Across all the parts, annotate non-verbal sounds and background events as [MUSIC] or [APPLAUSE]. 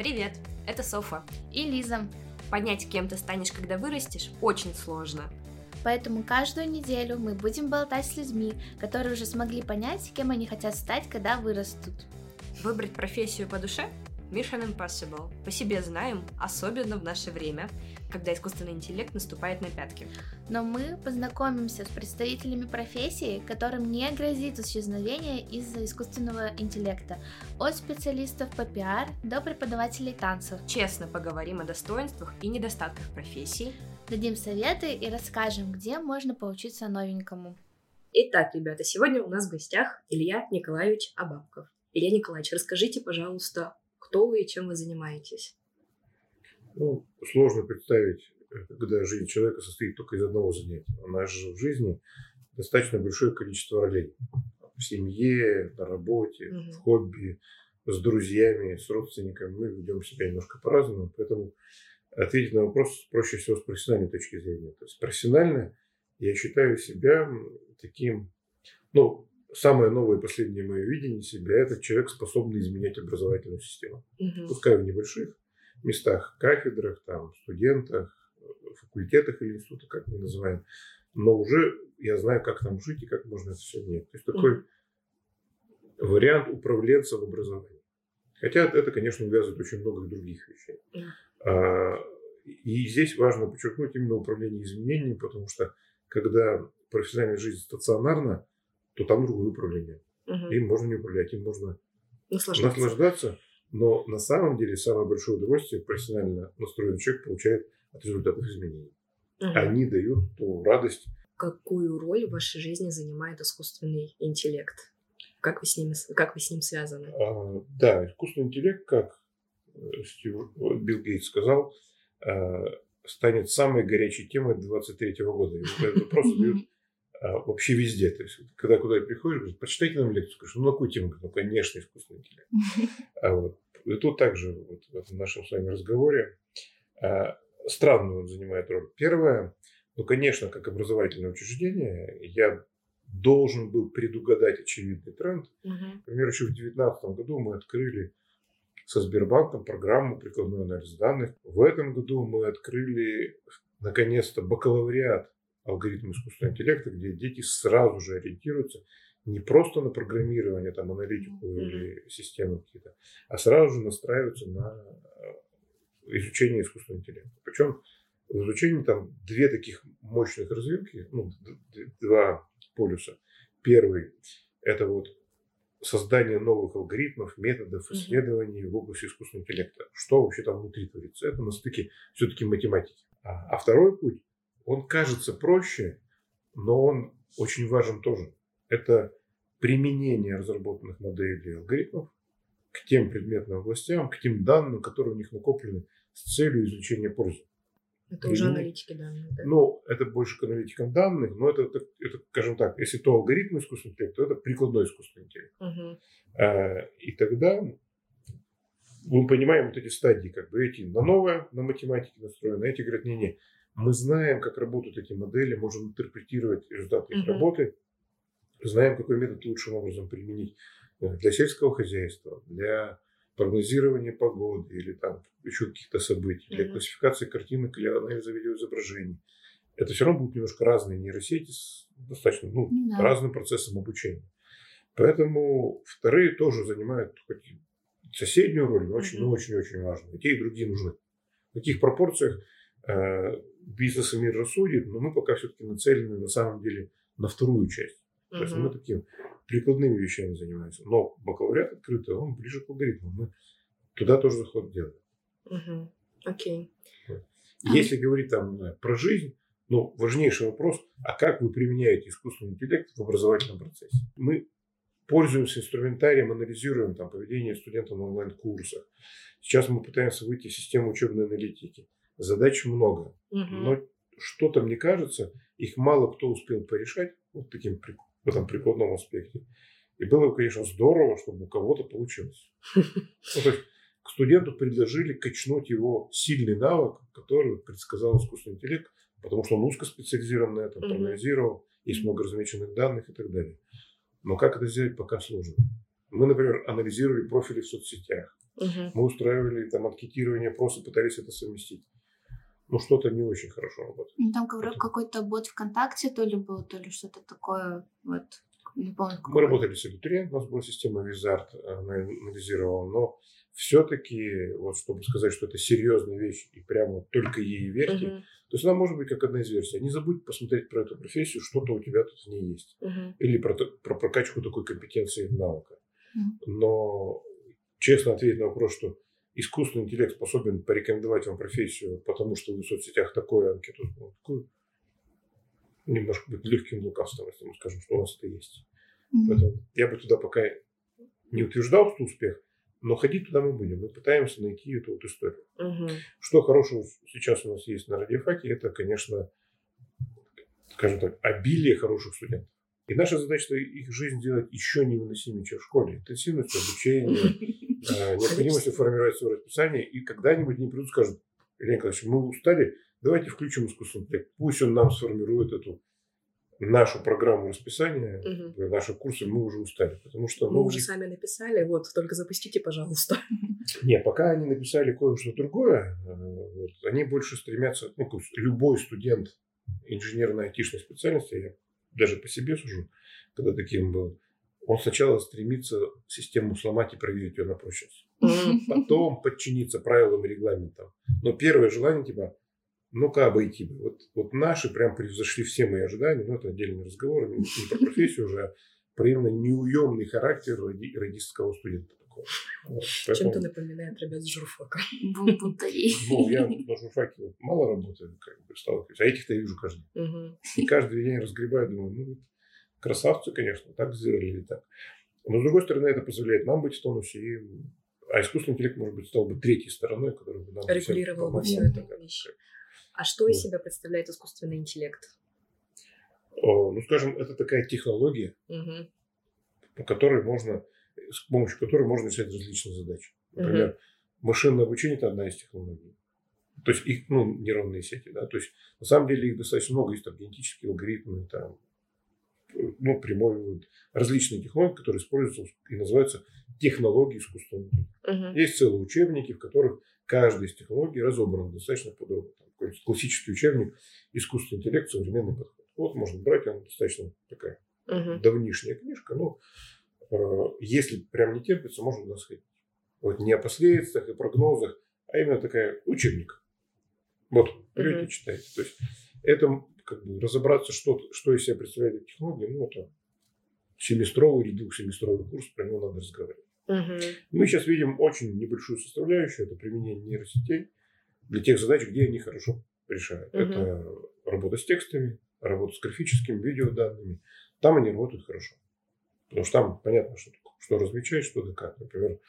Привет, это Софа. И Лиза. Понять, кем ты станешь, когда вырастешь, очень сложно. Поэтому каждую неделю мы будем болтать с людьми, которые уже смогли понять, кем они хотят стать, когда вырастут. Выбрать профессию по душе Mission Impossible. По себе знаем, особенно в наше время, когда искусственный интеллект наступает на пятки. Но мы познакомимся с представителями профессии, которым не грозит исчезновение из-за искусственного интеллекта. От специалистов по пиар до преподавателей танцев. Честно поговорим о достоинствах и недостатках профессий. Дадим советы и расскажем, где можно поучиться новенькому. Итак, ребята, сегодня у нас в гостях Илья Николаевич Абабков. Илья Николаевич, расскажите, пожалуйста, кто вы и чем вы занимаетесь? Ну, сложно представить, когда жизнь человека состоит только из одного занятия. У нас же в жизни достаточно большое количество ролей. В семье, на работе, угу. в хобби, с друзьями, с родственниками. Мы ведем себя немножко по-разному. Поэтому ответить на вопрос проще всего с профессиональной точки зрения. То есть профессионально я считаю себя таким, ну, самое новое последнее мое видение себя – это человек, способный изменять образовательную систему. Угу. Пускай в небольших местах, кафедрах, там, студентах, факультетах или институтах, как мы называем, но уже я знаю, как там жить и как можно это все менять. То есть такой угу. вариант управленца в образовании. Хотя это, конечно, увязывает очень много других вещей. А, и здесь важно подчеркнуть именно управление изменениями, потому что когда профессиональная жизнь стационарна, то там другое управление. Угу. Им можно не управлять, им можно наслаждаться. наслаждаться. Но на самом деле самое большое удовольствие профессионально настроенный человек получает от результатов изменений. Угу. Они дают ту радость. Какую роль в вашей жизни занимает искусственный интеллект? Как вы с ним, как вы с ним связаны? А, да, искусственный интеллект, как э, Стив, Билл Гейтс сказал, а, станет самой горячей темой 23 года. Этот вопрос задают [LAUGHS] а, вообще везде. То есть, когда куда приходишь, говорят, прочитайте нам лекцию. Скажу, ну, на какую тему? Ну, конечно, искусственный интеллект. [LAUGHS] А вот. И тут также вот, в этом нашем с вами разговоре а, странную он занимает роль. Первое, ну, конечно, как образовательное учреждение, я должен был предугадать очевидный тренд. Угу. Например, еще в 2019 году мы открыли со Сбербанком программу прикладной анализ данных. В этом году мы открыли наконец-то бакалавриат алгоритм искусственного интеллекта, где дети сразу же ориентируются не просто на программирование, там, аналитику mm-hmm. или системы какие-то, а сразу же настраиваются на э, изучение искусственного интеллекта. Причем в изучении там две таких мощных развилки, ну, два полюса. Первый – это вот создание новых алгоритмов, методов исследований mm-hmm. в области искусственного интеллекта. Что вообще там внутри творится? Это на стыке все-таки математики. А, а второй путь он кажется проще, но он очень важен тоже. Это применение разработанных моделей и алгоритмов к тем предметным областям, к тем данным, которые у них накоплены с целью извлечения пользы. Это уже аналитики данных, да? Ну, это больше к аналитикам данных, но это, это, это, скажем так, если то алгоритм искусственного интеллекта, то это прикладной искусственный интеллект. Угу. А, и тогда мы понимаем вот эти стадии, как бы эти на новое, на математике настроены, эти говорят, не-не, мы знаем, как работают эти модели, можем интерпретировать результаты их uh-huh. работы, знаем, какой метод лучшим образом применить э, для сельского хозяйства, для прогнозирования погоды или там еще каких-то событий, для uh-huh. классификации картинок или анализа видеоизображений. Это все равно будут немножко разные нейросети с достаточно ну, uh-huh. разным процессом обучения. Поэтому вторые тоже занимают соседнюю роль, но очень, uh-huh. очень, очень важно. И те, и другие нужны. В каких пропорциях бизнес и мир рассудит, но мы пока все-таки нацелены на самом деле на вторую часть. То uh-huh. есть мы таким прикладными вещами занимаемся. Но бакалавриат открытый, он ближе к алгоритму. Мы туда тоже заход делаем. Окей. Uh-huh. Okay. Если uh-huh. говорить там про жизнь, ну, важнейший вопрос, а как вы применяете искусственный интеллект в образовательном процессе? Мы пользуемся инструментарием, анализируем там, поведение студентов на онлайн-курсах. Сейчас мы пытаемся выйти в систему учебной аналитики. Задач много. Угу. Но что-то, мне кажется, их мало кто успел порешать вот таким в этом прикладном аспекте. И было бы, конечно, здорово, чтобы у кого-то получилось. [LAUGHS] Ну, то есть к студенту предложили качнуть его сильный навык, который предсказал искусственный интеллект, потому что он узкоспециализирован на этом, проанализировал, есть много размеченных данных и так далее. Но как это сделать, пока сложно. Мы, например, анализировали профили в соцсетях. Мгм. Мы устраивали там анкетирование, просто пытались это совместить. Ну, что-то не очень хорошо работает. Ну, Там говорю, какой-то бот ВКонтакте то ли был, то ли что-то такое. Вот. Не помню, Мы какой. работали с абитуриентом, у нас была система Wizard, она анализировала, но все-таки, вот чтобы сказать, что это серьезная вещь, и прямо только ей верьте, Мгм. то есть она может быть как одна из версий. Не забудь посмотреть про эту профессию, что-то у тебя тут в ней есть. Мгм. Или про, про прокачку такой компетенции и навыка. Мгм. Но честно ответить на вопрос, что искусственный интеллект способен порекомендовать вам профессию, потому что вы в соцсетях такую анкету, ну, такую, немножко быть легким лукавством, если мы скажем, что у нас это есть. Мгм. Поэтому я бы туда пока не утверждал, что успех, но ходить туда мы будем. Мы пытаемся найти эту вот историю. Мгм. Что хорошего сейчас у нас есть на радиофаке, это, конечно, скажем так, обилие хороших студентов. И наша задача их жизнь сделать еще невыносимее, чем в школе. Интенсивность обучения, [LAUGHS] необходимостью формировать свое расписание. И когда-нибудь они придут и скажут, Илья Николаевич, мы устали, давайте включим искусственный интеллект. Пусть он нам сформирует эту нашу программу расписания, Мгм. наши курсы, мы уже устали. Потому что Мы ну, уже сами написали, вот, только запустите, пожалуйста. [LAUGHS] Не, пока они написали кое-что другое, э, вот, они больше стремятся, ну, любой студент инженерно-айтишной специальности, я даже по себе сужу, когда таким был, он сначала стремится систему сломать и проверить ее на прочность. Потом подчиниться правилам и регламентам. Но первое желание типа, ну-ка обойти бы. Вот, вот наши прям превзошли все мои ожидания, но это отдельный разговор, не, не про профессию уже, а про именно неуемный характер ради- радистского студента. Такого. Вот, поэтому- Чем-то напоминает ребят с журфака. Бунтари. ну, я на журфаке вот мало работаю, как бы сталкиваюсь, а этих-то я вижу каждый день. И каждый день разгребаю, думаю, ну, вот красавцы, конечно, так сделали или так. Но, с другой стороны, это позволяет нам быть в тонусе, и, а искусственный интеллект, может быть, стал бы третьей стороной, которая бы нам Регулировала бы вещь. да. А что из себя представляет искусственный интеллект? Ну, скажем, это такая технология, Мгм. по которой можно, с помощью которой можно решать различные задачи. Например, машинное обучение – это одна из технологий. То есть их, ну, нейронные сети, да, то есть на самом деле их достаточно много, есть там генетические алгоритмы, там, ну, прямой вывод, различные технологии, которые используются и называются технологии искусственного интеллекта. Мгм. Есть целые учебники, в которых каждая из технологий разобрана достаточно подробно. Там какой-нибудь классический учебник «Искусственный интеллект. Современный подход». Вот можно брать, она достаточно такая Мгм. давнишняя книжка, но э, если прям не терпится, можно туда сходить. Вот не о последствиях и прогнозах, а именно такая учебник. Вот, берете и читаете. То есть это как бы разобраться, что, что из себя представляет эта технология, ну, это семестровый или двухсеместровый курс, про него надо разговаривать. Мгм. Мы сейчас видим очень небольшую составляющую, это применение нейросетей для тех задач, где они хорошо решают. Мгм. Это работа с текстами, работа с графическими видеоданными. Там они работают хорошо. Потому что там понятно, что, что различать, что да как. Например,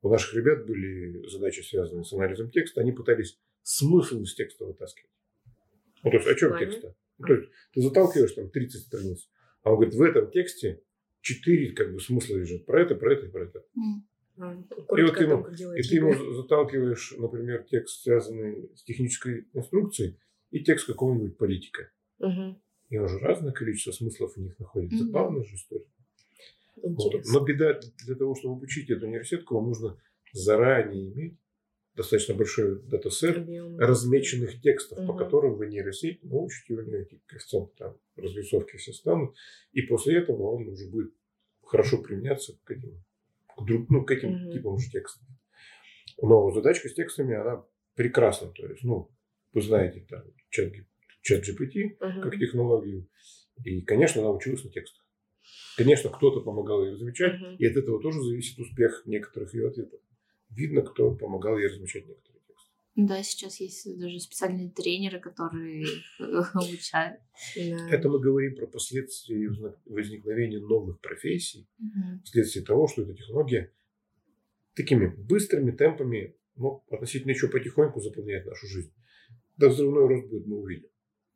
у наших ребят были задачи, связанные с анализом текста. Они пытались смысл из текста вытаскивать. Ну, то есть, о чем плане? Ну, то есть, ты заталкиваешь там 30 страниц, а он говорит, в этом тексте 4 как бы смысла лежит. Про это, про это и про это. А, И вот ты ему, как и ты ему заталкиваешь, например, текст, связанный с технической инструкцией, и текст какого-нибудь политика. Мгм. И уже разное количество смыслов у них находится. Мгм. Забавная же история. Вот. Но беда для того, чтобы обучить эту нейросетку, вам нужно заранее иметь достаточно большой датасет Объем. размеченных текстов, по Мгм. которым вы нейросеть научите, у нее эти коэффициенты там, разрисовки все станут, и после этого он уже будет хорошо применяться к этим, к, друг- ну, к этим Мгм. типам же текстов. Но задачка с текстами, она прекрасна. То есть, ну, вы знаете, там, чат, чат GPT Мгм. как технологию, и, конечно, она училась на текстах. Конечно, кто-то помогал ей размечать, Мгм. и от этого тоже зависит успех некоторых ее ответов. Видно, кто помогал ей размечать некоторые тексты. Да, сейчас есть даже специальные тренеры, которые обучают. Это мы говорим про последствия возник- возникновения новых профессий, Мгм. вследствие того, что эта технология такими быстрыми темпами, ну, относительно еще потихоньку заполняет нашу жизнь. Да, взрывной рост будет, мы увидим.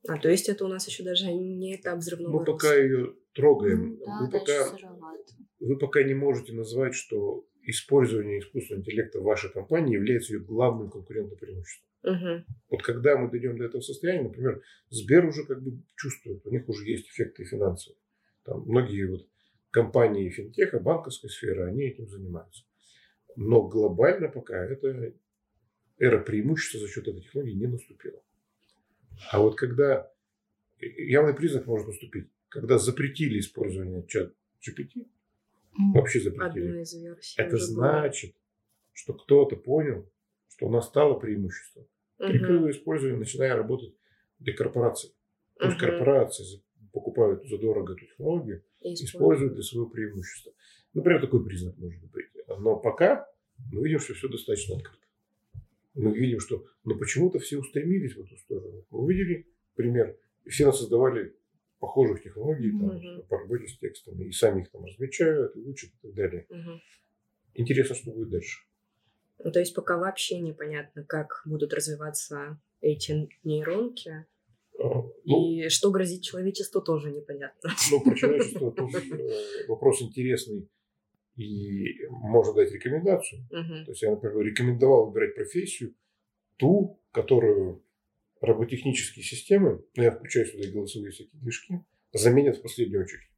А, то есть это у нас еще даже не этап взрывного Мы пока роста. ее трогаем. Да, вы, пока, вы пока не можете назвать, что использование искусственного интеллекта в вашей компании является ее главным конкурентным преимуществом. Мгм. Вот когда мы дойдем до этого состояния, например, Сбер уже как бы чувствует, у них уже есть эффекты финансовые. Там многие вот компании финтеха, банковской сферы, они этим занимаются. Но глобально пока это эра преимущества за счет этой технологии не наступила. А вот когда явный признак может наступить, когда запретили использование чат GPT, вообще запретили, Одна из версий. это уже была. значит, что кто-то понял, что у нас стало преимущество. Мгм. Прикрыло использование, начиная работать для корпораций. То есть Мгм. корпорации за- покупают задорого эту технологию, И используют для своего преимущества. Например, такой признак может быть. Но пока мы видим, что все достаточно открыто. Мы видим, что но почему-то все устремились в эту сторону. Мы увидели пример. И все нас создавали похожих технологий там, Мгм. по работе с текстами. И сами их там размечают, и учат и так далее. Мгм. Интересно, что будет дальше. Ну, то есть пока вообще непонятно, как будут развиваться эти нейронки. А, Ну, И что грозит человечеству, тоже непонятно. Ну, про человечество тоже э, вопрос интересный. И можно дать рекомендацию. То есть я, например, рекомендовал выбирать профессию, ту, которую роботехнические системы, ну, я включаю сюда и голосовые всякие движки, заменят в последнюю очередь.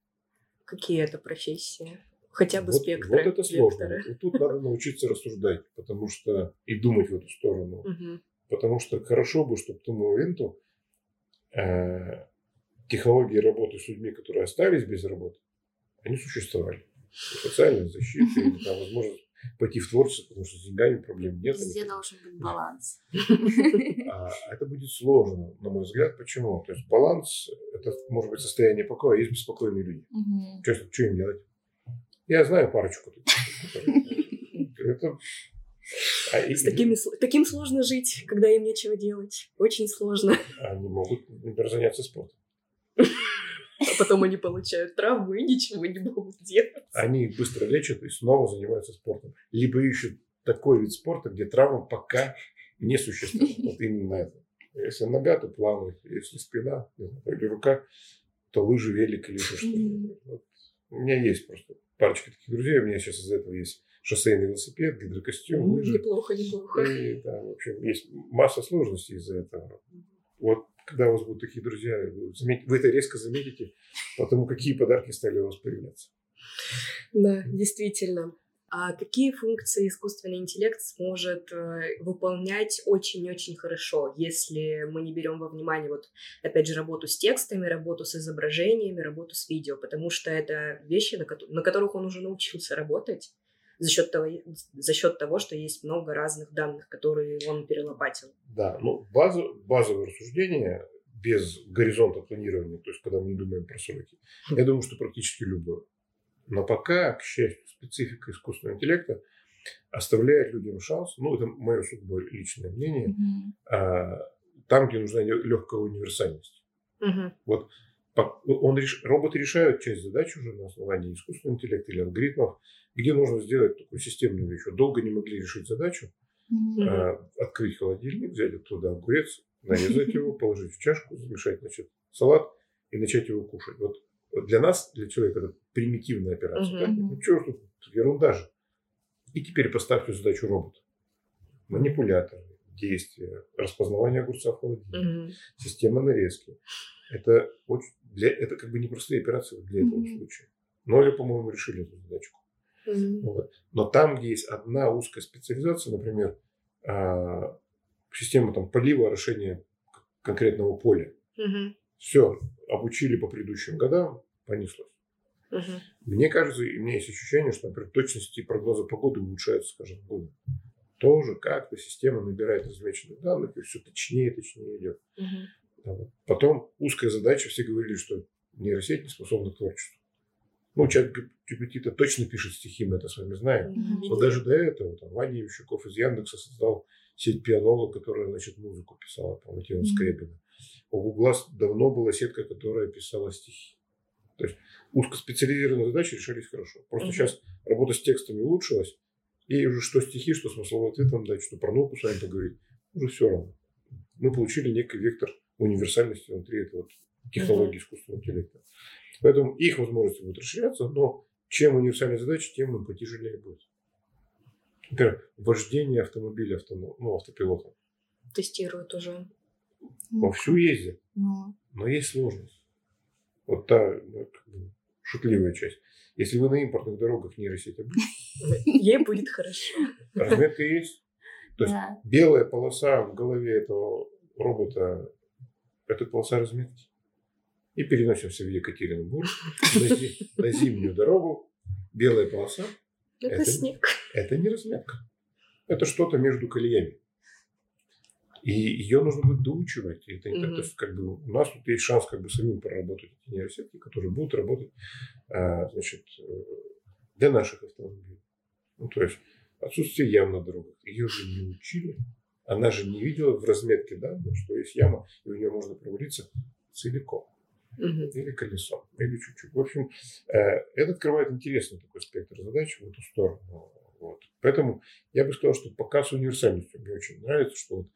Какие это профессии? Хотя бы вот, спектры. вот это сложно. векторы. Вот тут надо научиться рассуждать, потому что и думать в эту сторону. Мгм. Потому что хорошо бы, чтобы к тому моменту э, технологии работы с людьми, которые остались без работы, они существовали. Социальная защита, там возможность пойти в творчество, потому что с деньгами проблем нет. Везде должен быть баланс. А это будет сложно, на мой взгляд. Почему? То есть баланс – это может быть состояние покоя, а есть беспокойные люди. Что, им делать? Я знаю парочку. [LAUGHS] Это... а и- С такими, сл- таким сложно жить, когда им нечего делать. Очень сложно. Они могут, например, заняться спортом. Потом они получают травму и ничего не могут делать. Они их быстро лечат и снова занимаются спортом. Либо ищут такой вид спорта, где травма пока не существует. [LAUGHS] Вот именно это. Если нога, то плавает. Если спина или рука, то лыжи, велик или еще что-то. Вот. У меня есть просто парочка таких друзей. У меня сейчас из-за этого есть шоссейный велосипед, гидрокостюм, лыжи. Неплохо, неплохо. И, да, в общем, есть масса сложностей из-за этого. Вот когда у вас будут такие друзья, вы, это резко заметите, потому какие подарки стали у вас появляться. Да, действительно. А какие функции искусственный интеллект сможет э, выполнять очень-очень хорошо, если мы не берем во внимание, вот, опять же, работу с текстами, работу с изображениями, работу с видео, потому что это вещи, на, кото- на которых он уже научился работать за счет, того, за счет того, что есть много разных данных, которые он перелопатил. Да, ну базу, базовое рассуждение без горизонта планирования, то есть когда мы не думаем про сроки, я думаю, что практически любое. Но пока, к счастью, специфика искусственного интеллекта оставляет людям шанс, ну это мое сугубо личное мнение, Мгм. а, там, где нужна легкая универсальность. Мгм. Вот он, реш- роботы решают часть задач уже на основании искусственного интеллекта или алгоритмов, где нужно сделать такую системную вещь. Долго не могли решить задачу. Мгм. а, открыть холодильник, взять оттуда огурец, нарезать его, [LAUGHS] положить в чашку, замешать значит, салат и начать его кушать. Вот для нас, для человека, это примитивная операция. Мгм. так? Ну, что ж тут, ерунда же. И теперь поставьте задачу робота. Манипулятор, действия, распознавание огурца в холодильнике, Мгм. система нарезки. Это, очень, для, это как бы непростые операции для этого Мгм. случая. Но они, по-моему, решили эту задачку. Мгм. Вот. Но там, где есть одна узкая специализация, например, а, система там, полива, орошения конкретного поля, Мгм. все, обучили по предыдущим годам, понеслось. Мгм. Мне кажется, и у меня есть ощущение, что, например, точности прогноза погоды улучшаются с каждым годом. Тоже как-то система набирает размеченных данных, и все точнее и точнее идет. Да, вот. Потом узкая задача, все говорили, что нейросеть не способна к творчеству. Ну, чат GPT-то точно пишет стихи, мы это с вами знаем. Мгм. Но даже до этого там, Ваня Ющуков из Яндекса создал сеть пианола, которая, значит, музыку писала, по-моему, Тима Мгм. Скрябина. У Гугла давно была сетка, которая писала стихи. То есть узкоспециализированные задачи решались хорошо. Просто Мгм. сейчас работа с текстами улучшилась, и уже что стихи, что смысловой ответ вам дать, что про науку с вами поговорить, уже все равно. Мы получили некий вектор универсальности внутри этого вот технологии искусственного интеллекта. Поэтому их возможности будут расширяться, но чем универсальнее задача, тем им потяжелее будет. Например, вождение автомобиля автомо- ну, автопилотом. Тестируют уже. Вовсю ездят, Ну, но есть сложность. Вот та, ну, как бы, шутливая часть. Если вы на импортных дорогах нейросеть обычно, ей будет хорошо. Разметка есть. То есть белая полоса в голове этого робота, это полоса разметки. И переносимся в Екатеринбург на, зи- на зимнюю дорогу. Белая полоса Это, Это- снег. – это не разметка. Это что-то между колеями. И ее нужно будет доучивать. Это не так, Мгм. то есть, как бы, у нас тут есть шанс как бы самим проработать эти нейросетки, которые будут работать а, значит, э, для наших автомобилей. Ну, то есть отсутствие ям на дорогах. Ее же не учили. Она же не видела в разметке данных, что есть яма, и в нее можно провалиться целиком. Мгм. Или колесом, или чуть-чуть. В общем, э, это открывает интересный такой спектр задач в эту сторону. Вот. Поэтому я бы сказал, что пока с универсальностью мне очень нравится, что вот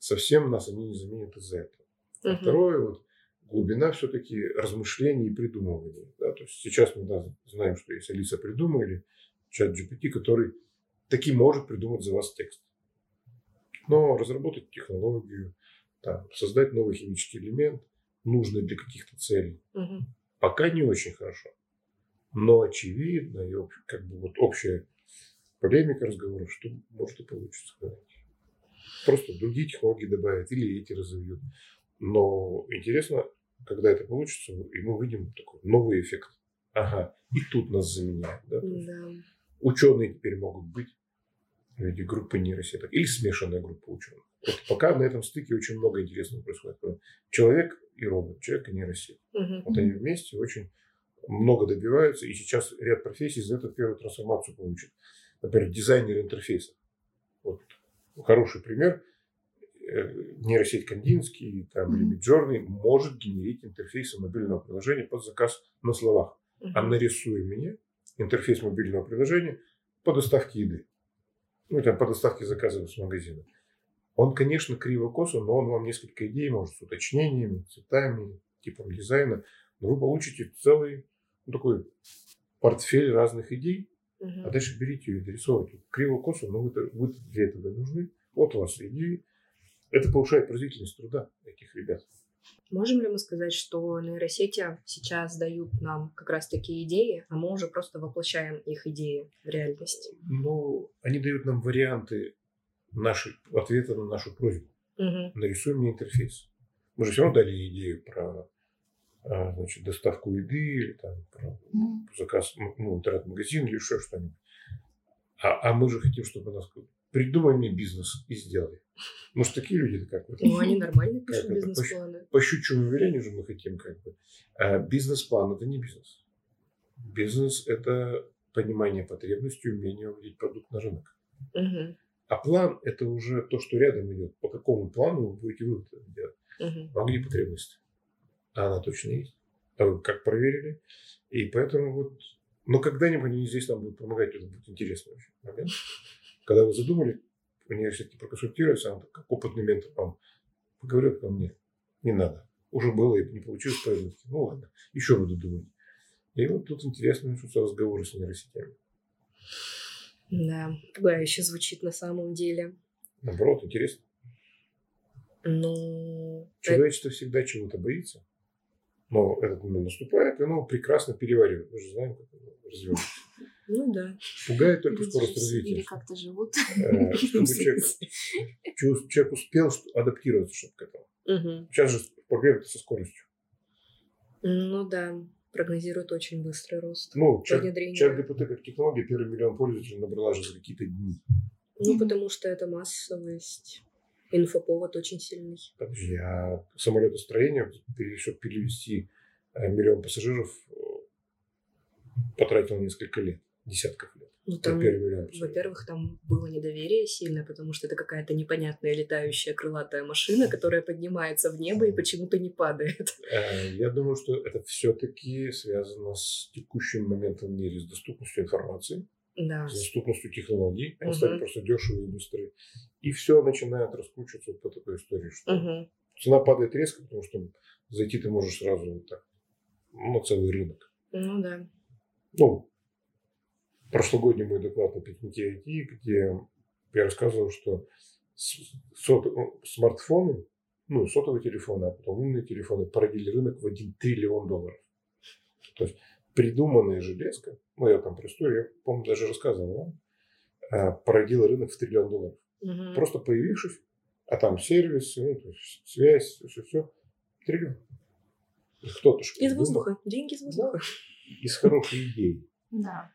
совсем нас они не заменят из-за этого. А Мгм. второе, вот, глубина все-таки размышлений и придумывания. Да? То есть сейчас мы да, знаем, что есть Алиса придумай или чат GPT, который таки может придумать за вас текст. Но разработать технологию, там, создать новый химический элемент, нужный для каких-то целей, Мгм. пока не очень хорошо. Но очевидно, и как бы вот общая полемика разговоров, что может и получится. Просто другие технологии добавят или эти разовьют. Но интересно, когда это получится, и мы увидим такой новый эффект. Ага, и тут нас заменяют. Да? Да. Ученые теперь могут быть в виде группы нейросеток или смешанная группа ученых. Вот пока на этом стыке очень много интересного происходит. Человек и робот, человек и нейросеть. Мгм. Вот они вместе очень много добиваются, и сейчас ряд профессий за это первую трансформацию получит. Например, дизайнер интерфейсов. Вот хороший пример. Э, Нейросеть Кандинский там, или. Midjourney может генерить интерфейсы мобильного приложения под заказ на словах. Мгм. А нарисуй мне интерфейс мобильного приложения по доставке еды. Ну, там, по доставке заказов с магазина. Он, конечно, криво-косо, но он вам несколько идей может с уточнениями, цветами, типом дизайна. Но вы получите целый ну, такой портфель разных идей, Мгм. а дальше берите ее и дорисовывайте. Криво-косо, но вы, вы для этого нужны. Вот у вас идеи. Это повышает производительность труда этих ребят. Можем ли мы сказать, что нейросети сейчас дают нам как раз такие идеи, а мы уже просто воплощаем их идеи в реальность? Но они дают нам варианты нашей, ответа на нашу просьбу. Мгм. нарисуй мне интерфейс. Мы же все равно дали идею про а, значит, доставку еды или там, про заказ ну, ну, интернет-магазин или еще что-нибудь. А, а мы же хотим, чтобы нас придумай мне бизнес и сделай. Может, такие люди как вот. Ну, они нормально пишут бизнес-планы. По щучьему велению же мы хотим как бы. А бизнес-план – это не бизнес. Бизнес – это понимание потребностей, умение выводить продукт на рынок. Мгм. А план – это уже то, что рядом идет. По какому плану вы будете вывод делать. Мгм. А где потребность? А она точно есть. А вы как проверили? И поэтому вот... Но когда-нибудь они здесь нам будут помогать. Это будет интересный очень момент. Когда вы задумали, в университете проконсультироваться, она так, как опытный ментор вам поговорил ко мне. Не надо. Уже было и не получилось повернуть. Ну ладно, еще буду думать. И вот тут интересно начнутся разговоры с нейросетями. Да, пугающе звучит на самом деле. Наоборот, интересно. Ну, Человечество всегда чего-то боится. Но этот момент наступает, и оно прекрасно переваривает. Мы же знаем, как оно развивается. Ну да. Пугает только Или скорость жить, Или развития. как-то живут. Э, Чтобы [LAUGHS] человек, человек успел адаптироваться чтобы к этому. Мгм. Сейчас же проблема со скоростью. Ну да, прогнозируют очень быстрый рост. Ну, чат, ГПТ как технология первый миллион пользователей набрала же за какие-то дни. Ну, потому что это массовость. Инфоповод очень сильный. Подожди, а самолетостроение, чтобы перевести э, миллион пассажиров, э, потратило несколько лет, десятков лет. Ну, там, во-первых, там было недоверие сильное, потому что это какая-то непонятная летающая крылатая машина, которая поднимается в небо и почему-то не падает. [LAUGHS] Э, Я думаю, что это все-таки связано с текущим моментом в мире, с доступностью информации, Да. с доступностью технологий. Они Мгм. стали просто дешевые и быстрые. И все начинает раскручиваться вот по такой истории, что Мгм. цена падает резко, потому что зайти ты можешь сразу вот так на целый рынок. Ну да. Ну, прошлогодний мой доклад на пикнике IT, где я рассказывал, что сот- смартфоны, ну, сотовые телефоны, а потом умные телефоны породили рынок в 1 триллион долларов. То есть придуманная железка, ну, я там про историю, я, помню, даже рассказывал вам, а, породила рынок в триллион долларов. Мгм. Просто появившись, а там сервис, ну, то есть связь, все, все, триллион. Кто-то Из воздуха. Деньги из воздуха. Из хорошей идеи. Да.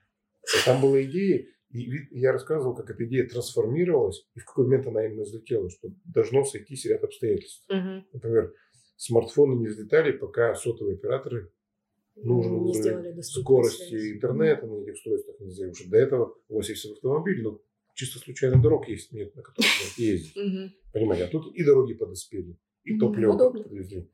Там была идея, и я рассказывал, как эта идея трансформировалась, и в какой момент она именно взлетела, что должно сойтись ряд обстоятельств. Мгм. Например, смартфоны не взлетали, пока сотовые операторы нужный Не уровень скорости связи. интернета на этих устройствах не сделали. Потому что до этого у вас есть автомобиль, но чисто случайно дорог есть, нет, на которых можно [LAUGHS] ездить. Понимаете, а тут и дороги подоспели, и топливо подвезли.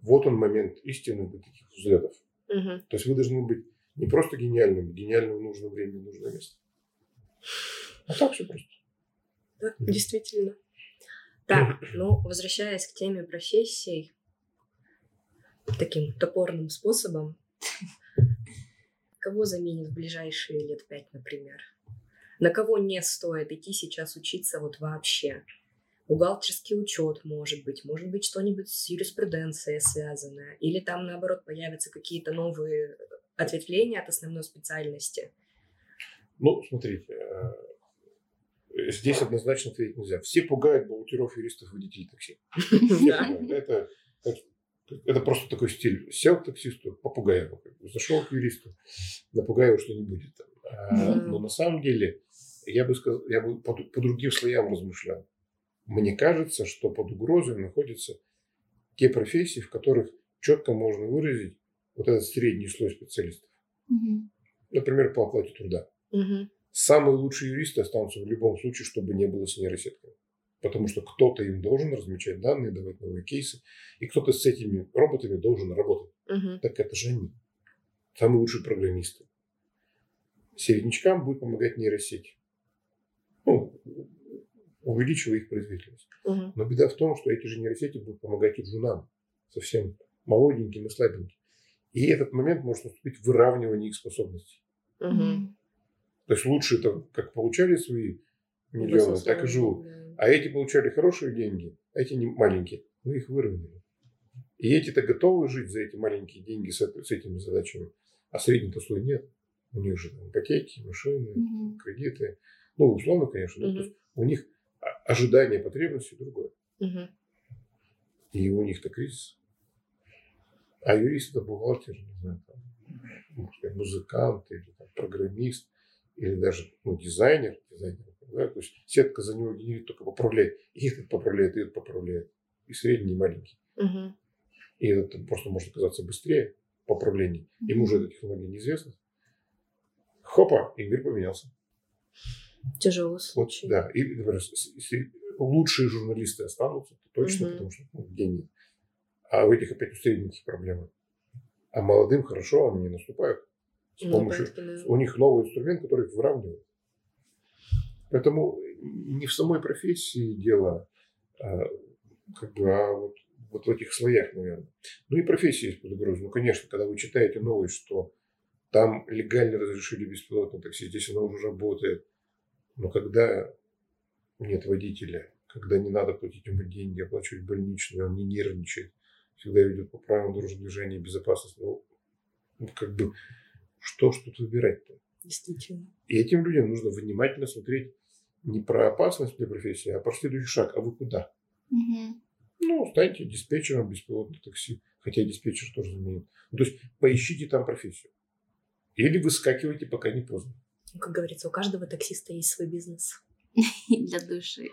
Вот он момент истины таких взлетов. То есть вы должны быть не просто гениальным, гениальным в нужное время, в нужное место. А так все просто. Да, действительно. Так, ну, возвращаясь к теме профессий, таким топорным способом, кого заменит в ближайшие лет пять, например? На кого не стоит идти сейчас учиться вот вообще? Бухгалтерский учет, может быть, может быть, что-нибудь с юриспруденцией связанное, или там, наоборот, появятся какие-то новые ответвления от основной специальности. Ну, смотрите, э, здесь однозначно ответить нельзя. Все пугают бухгалтеров, юристов, водителей такси. [LAUGHS] Это, это, просто такой стиль. Сел к таксисту, попугай его. Зашел к юристу, напугай его, что не будет. А. Но на самом деле, я бы, сказал, я бы по, по другим слоям размышлял. Мне кажется, что под угрозой находятся те профессии, в которых четко можно выразить вот этот средний слой специалистов. Мгм. Например, по оплате труда. Мгм. Самые лучшие юристы останутся в любом случае, чтобы не было с нейросетками. Потому что кто-то им должен размечать данные, давать новые кейсы, и кто-то с этими роботами должен работать. Мгм. Так это же они. Самые лучшие программисты. Середнячкам будет помогать нейросеть. Ну, увеличивая их производительность. Мгм. Но беда в том, что эти же нейросети будут помогать и джунам. Совсем молоденьким и слабеньким. И этот момент может наступить в выравнивании их способностей. Мгм. То есть лучшие там как получали свои миллионы, так и живут. Да. А эти получали хорошие деньги, а эти не маленькие. Мы их выровняли. И эти-то готовы жить за эти маленькие деньги с, с этими задачами, а средний-то слой нет. У них же там ипотеки, машины, Мгм. кредиты. Ну, условно, конечно. то есть у них ожидание потребностей другое. Мгм. И у них-то кризис. А юрист это бухгалтер, не знаю, там, ну, музыкант или там, программист, или даже ну, дизайнер, дизайнер да? то есть сетка за него генерит, только поправляет. И этот поправляет, и этот поправляет. И средний, и маленький. Мгм. И этот просто может оказаться быстрее в поправлении. Ему уже эта технология неизвестна. Хопа, и мир поменялся. Тяжелый Вот, да. И, например, с- лучшие журналисты останутся, это точно, Мгм. потому что ну, деньги. А у этих опять у средненьких проблемы. А молодым хорошо, они не наступают. С Ну, помощью, да. у них новый инструмент, который их выравнивает. Поэтому не в самой профессии дело, а, как бы, а вот, вот в этих слоях, наверное. Ну и профессия есть под угрозой. Ну, конечно, когда вы читаете новость, что там легально разрешили беспилотное такси, здесь оно уже работает. Но когда нет водителя, когда не надо платить ему деньги, оплачивать больничные, он не нервничает, всегда ведет по правилам дорожного движения и безопасности. Ну, ну, как бы, что ж тут выбирать-то? Действительно. И этим людям нужно внимательно смотреть не про опасность для профессии, а про следующий шаг. А вы куда? Мгм. Ну, станьте диспетчером беспилотного такси. Хотя диспетчер тоже заменит. Ну, то есть поищите там профессию. Или выскакивайте, пока не поздно. Как говорится, у каждого таксиста есть свой бизнес. [LAUGHS] Для души.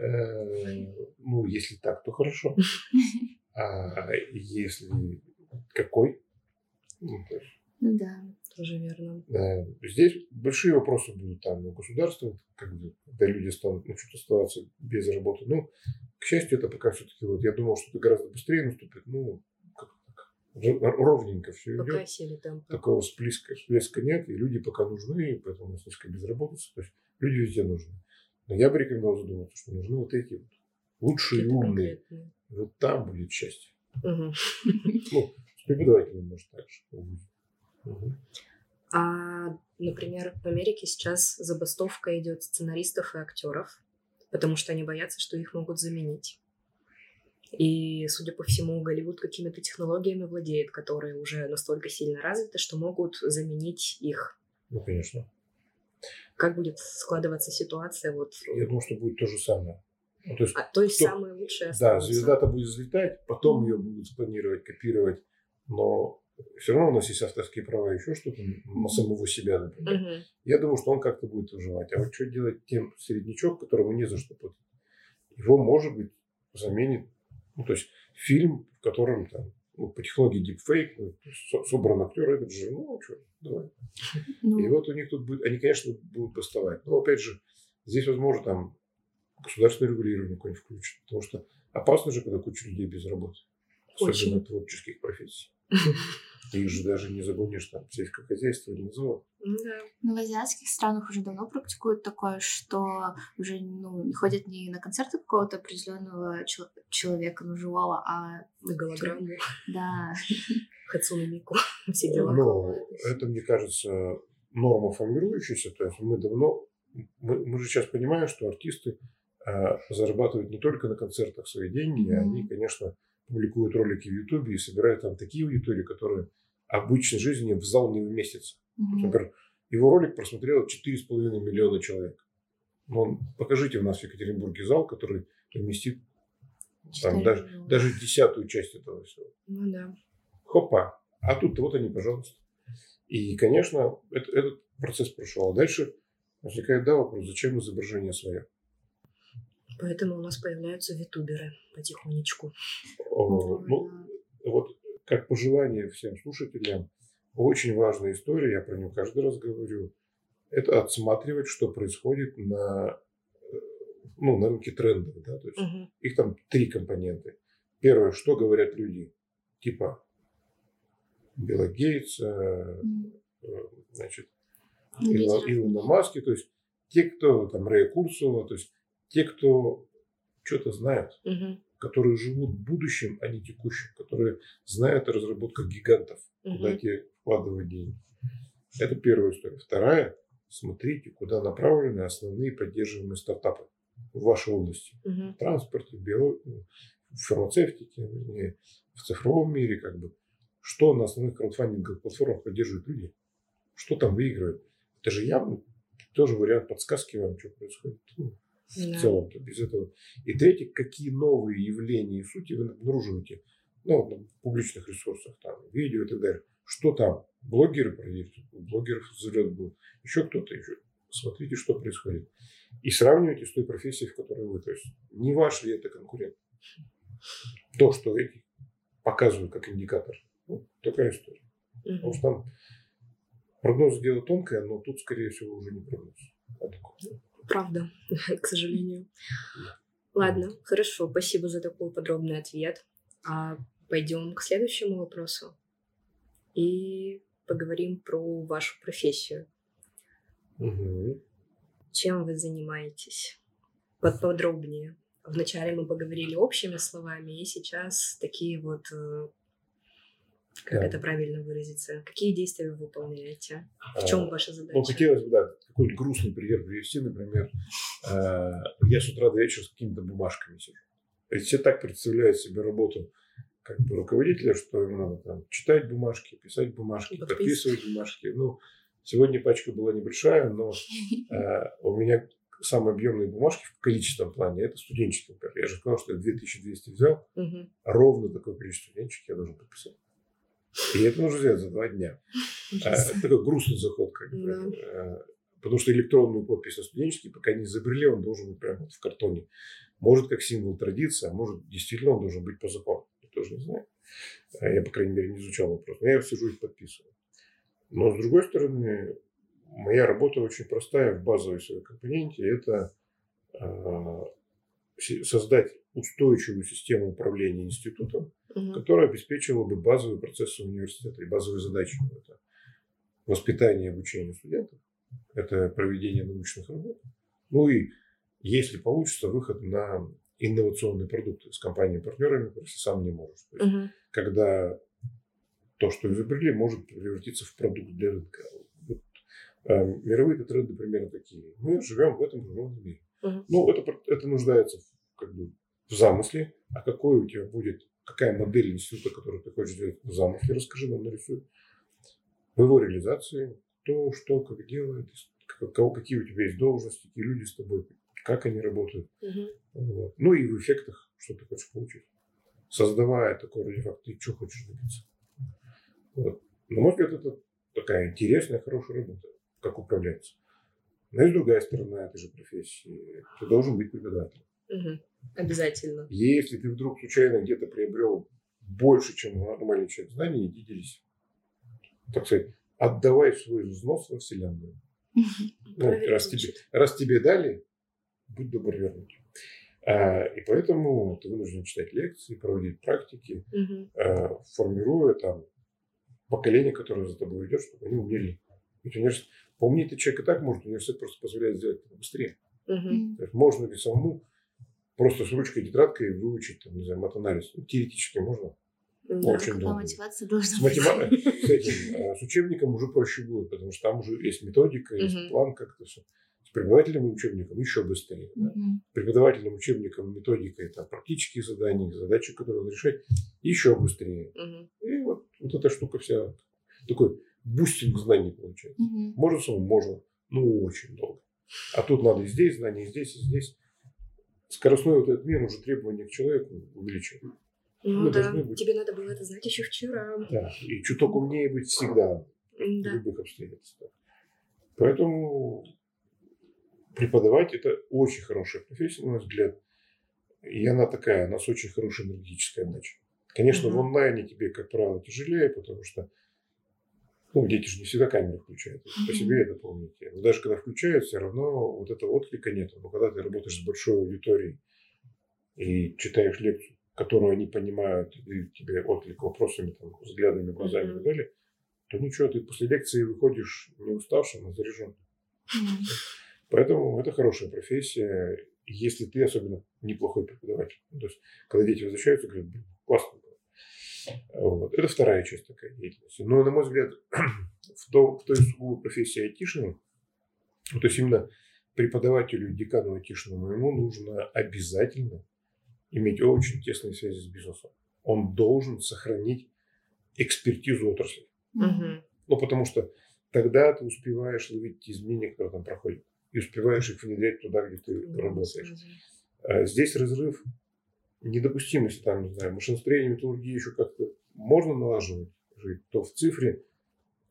Э, Ну, если так, то хорошо. [LAUGHS] А если какой? Ну, Ну да. Тоже верно. Здесь большие вопросы будут там у государства, как бы, когда люди станут начнут оставаться без работы. Ну, к счастью, это пока все-таки вот я думал, что это гораздо быстрее наступит. Ну, ровненько все Пока идет. сели темпы. Такого всплеска, всплеска нет, и люди пока нужны, и поэтому у нас низкая безработица. То есть люди везде нужны. Но я бы рекомендовал задуматься, что нужны вот эти вот лучшие и конкретные. Вот там будет счастье. Мгм. [LAUGHS] Ну, с преподавателем может так же. Мгм. А, например, в Америке сейчас забастовка идет сценаристов и актеров, потому что они боятся, что их могут заменить. И, судя по всему, Голливуд какими-то технологиями владеет, которые уже настолько сильно развиты, что могут заменить их. Ну, конечно. Как будет складываться ситуация? Вот... Я думаю, что будет то же самое. Ну, то есть, а, то есть кто... самые лучшие Да, звезда-то будет взлетать, потом ее будут спланировать, копировать, но все равно у нас есть авторские права, еще что-то на самого себя, например. Мгм. Я думаю, что он как-то будет выживать. А вот что делать тем среднячок, которому не за что платить? Его, может быть, заменит, ну, то есть фильм, в котором там, ну, по технологии deepfake, ну, собран актер, этот же, ну, что, давай. Ну, И вот у них тут будет, они, конечно, будут бастовать. Но, опять же, здесь, возможно, там государственное регулирование какое-нибудь включит. Потому что опасно же, когда куча людей без работы. Особенно Очень. творческих профессий. [LAUGHS] Их же даже не загонишь там в сельское хозяйство или завод. Да. ну, в азиатских странах уже давно практикуют такое, что уже ну, не ходят не на концерты какого-то определенного чел- человека, ну, живого, а На голограмму, да, [LAUGHS] Хацуна Мику, [LAUGHS] все дела. Но это, мне кажется, норма формирующаяся. То есть мы давно, мы, мы же сейчас понимаем, что артисты зарабатывают не только на концертах свои деньги, Мгм. они, конечно, публикуют ролики в Ютубе и собирают там такие аудитории, которые обычной жизни в зал не вместятся. Мгм. Например, его ролик просмотрело 4,5 миллиона человек. Ну, покажите у нас в Екатеринбурге зал, который вместит там, даже, миллиона. даже десятую часть этого всего. Ну да. Хопа. А тут вот они, пожалуйста. И, конечно, это- этот процесс прошел. А дальше возникает да, вопрос, зачем изображение свое? Поэтому у нас появляются витуберы потихонечку. О, Ну, Вот. как пожелание всем слушателям, очень важная история, я про нее каждый раз говорю, это отсматривать, что происходит на, э, ну, на рынке трендов. Да? То есть Мгм. их там три компонента. Первое, что говорят люди, типа Билла Гейтса, э, значит, Илона. Маски, то есть те, кто там Рэя Курсова, то есть те, кто что-то знают, Мгм. которые живут будущим, а не текущим, которые знают о разработках гигантов, куда Мгм. те вкладывать деньги. Это первая история. Вторая, смотрите, куда направлены основные поддерживаемые стартапы в вашей области. Мгм. В транспорте, в био- ну, в фармацевтике, в цифровом мире, как бы. Что на основных краудфандинговых платформах поддерживают люди? Что там выигрывает? Это же явно тоже вариант подсказки вам, что происходит. Ну, в Да. целом-то без этого. И третье, какие новые явления и сути вы обнаруживаете ну, вот на публичных ресурсах, там, видео и так далее. Что там? Блогеры, проверьте. Блогеров взлет был. Еще кто-то еще. Смотрите, что происходит. И сравнивайте с той профессией, в которой вы. То есть не ваш ли это конкурент. То, что эти показывают как индикатор. Ну, такая история. Потому Мгм. что там прогноз дело тонкое, но тут, скорее всего, уже не прогноз. а такой. Правда, [LAUGHS] к сожалению. Ладно, хорошо, спасибо за такой подробный ответ. А пойдем к следующему вопросу и поговорим про вашу профессию. Мгм. Чем вы занимаетесь? Подподробнее. Вначале мы поговорили общими словами, и сейчас такие вот, э, как Да. это правильно выразиться, какие действия вы выполняете? В А, чем ваша Ну, задача? хотелось бы, да, какой-то грустный пример привести, например, э, я с утра до вечера с какими-то бумажками сижу. Ведь все так представляют себе работу как бы руководителя, что им надо там читать бумажки, писать бумажки, Подписывать. подписывать бумажки. Ну, сегодня пачка была небольшая, но [LAUGHS] э, у меня самые объемные бумажки в количественном плане это студенческий. например. Я же сказал, что я 2200 взял, Мгм. ровно такое количество студенческих я должен подписать. И это нужно сделать за два дня. А, это такой грустный заход, как бы. Да. Э, Потому что электронную подпись на студенческий пока не изобрели, он должен быть прямо вот в картоне. Может, как символ традиции, а может, действительно он должен быть по закону. Я тоже не знаю. Э, Я, по крайней мере, не изучал вопрос. Но я сижу и подписываю. Но, с другой стороны, моя работа очень простая в базовой своей компоненте. Это создать устойчивую систему управления институтом, Мгм. которая обеспечивала бы базовые процессы университета и базовые задачи. Это воспитание и обучение студентов, это проведение научных работ, ну и, если получится, выход на инновационные продукты с компаниями-партнерами, если сам не можешь. То есть, Мгм. когда то, что изобрели, может превратиться в продукт для рынка. Вот, э, мировые тренды примерно такие. Мы живем в этом же новом мире. Мгм. Ну, это, это нуждается в как бы, в замысле, а какой у тебя будет, какая модель института, которую ты хочешь сделать в замысле, расскажи нам, нарисуй. В его реализации, кто, что, как делает, кого, какие у тебя есть должности, какие люди с тобой, как они работают. Мгм. Вот. Ну и в эффектах, что ты хочешь получить. Создавая такой артефакт, ты что хочешь добиться. Вот. На мой взгляд, это такая интересная, хорошая работа, как управляется. Но есть другая сторона этой же профессии. Ты должен быть преподавателем. Мгм. Обязательно. Если ты вдруг случайно где-то приобрел больше, чем нормальный человек знаний, иди делись. Так сказать, отдавай свой взнос во Вселенную. [LAUGHS] Ну, Правильно раз, тебе, раз тебе дали, будь добр вернуть. А, и поэтому ты вынужден читать лекции, проводить практики, Мгм. а, формируя там поколение, которое за тобой идет, чтобы они умели. Ведь университет, поумнее ты человек и так может, университет просто позволяет сделать это быстрее. Мгм. То есть можно ли самому просто с ручкой и тетрадкой выучить, там, не знаю, матанализ? Ну, теоретически можно. Да. Очень долго. мотивация должна С, быть. матема- с этим, а, с учебником уже проще будет, потому что там уже есть методика, есть Мгм. план, как-то все. С преподавателем и учебником еще быстрее. да. Мгм. Преподавателем, учебником, методикой, там, практические задания, задачи, которые надо решать, еще быстрее. Мгм. И вот, вот эта штука вся, такой boosting знаний получается. Мгм. Можно самому? Можно. Ну, очень долго. А тут надо и здесь знания, и здесь, и здесь. Скоростной вот этот мир уже требования к человеку увеличивает. Ну Мы да, быть. тебе надо было это знать еще вчера. Да. И чуток умнее быть всегда в Да. любых обстоятельствах. Поэтому преподавать это очень хорошая профессия, на мой взгляд. И она такая, у нас очень хорошая энергетическая отдача. Конечно, в Мгм. онлайне тебе, как правило, тяжелее, потому что ну, дети же не всегда камеру включают. По Мгм. себе это помните. Но даже когда включают, все равно вот этого отклика нет. Но когда ты работаешь с большой аудиторией и читаешь лекцию, которую они понимают, и тебе отклик вопросами, там, взглядами, глазами и Мгм. так далее, то ничего, ты после лекции выходишь не уставшим, а заряжен. Мгм. Поэтому это хорошая профессия, если ты особенно неплохой преподаватель. То есть, когда дети возвращаются, говорят, классно. Вот. Это вторая часть такой деятельности. Но, на мой взгляд, [CLEARS THROAT] в, то, в той сугубой профессии айтишного, то есть именно преподавателю, декану айтишному, ему нужно обязательно иметь очень тесные связи с бизнесом. Он должен сохранить экспертизу отрасли. Мгм. Ну, потому что тогда ты успеваешь ловить те изменения, которые там проходят. И успеваешь их внедрять туда, где ты Да, работаешь. А Здесь разрыв недопустим, если там, не знаю, машиностроение, металлургия еще как-то можно налаживать, жить, то в цифре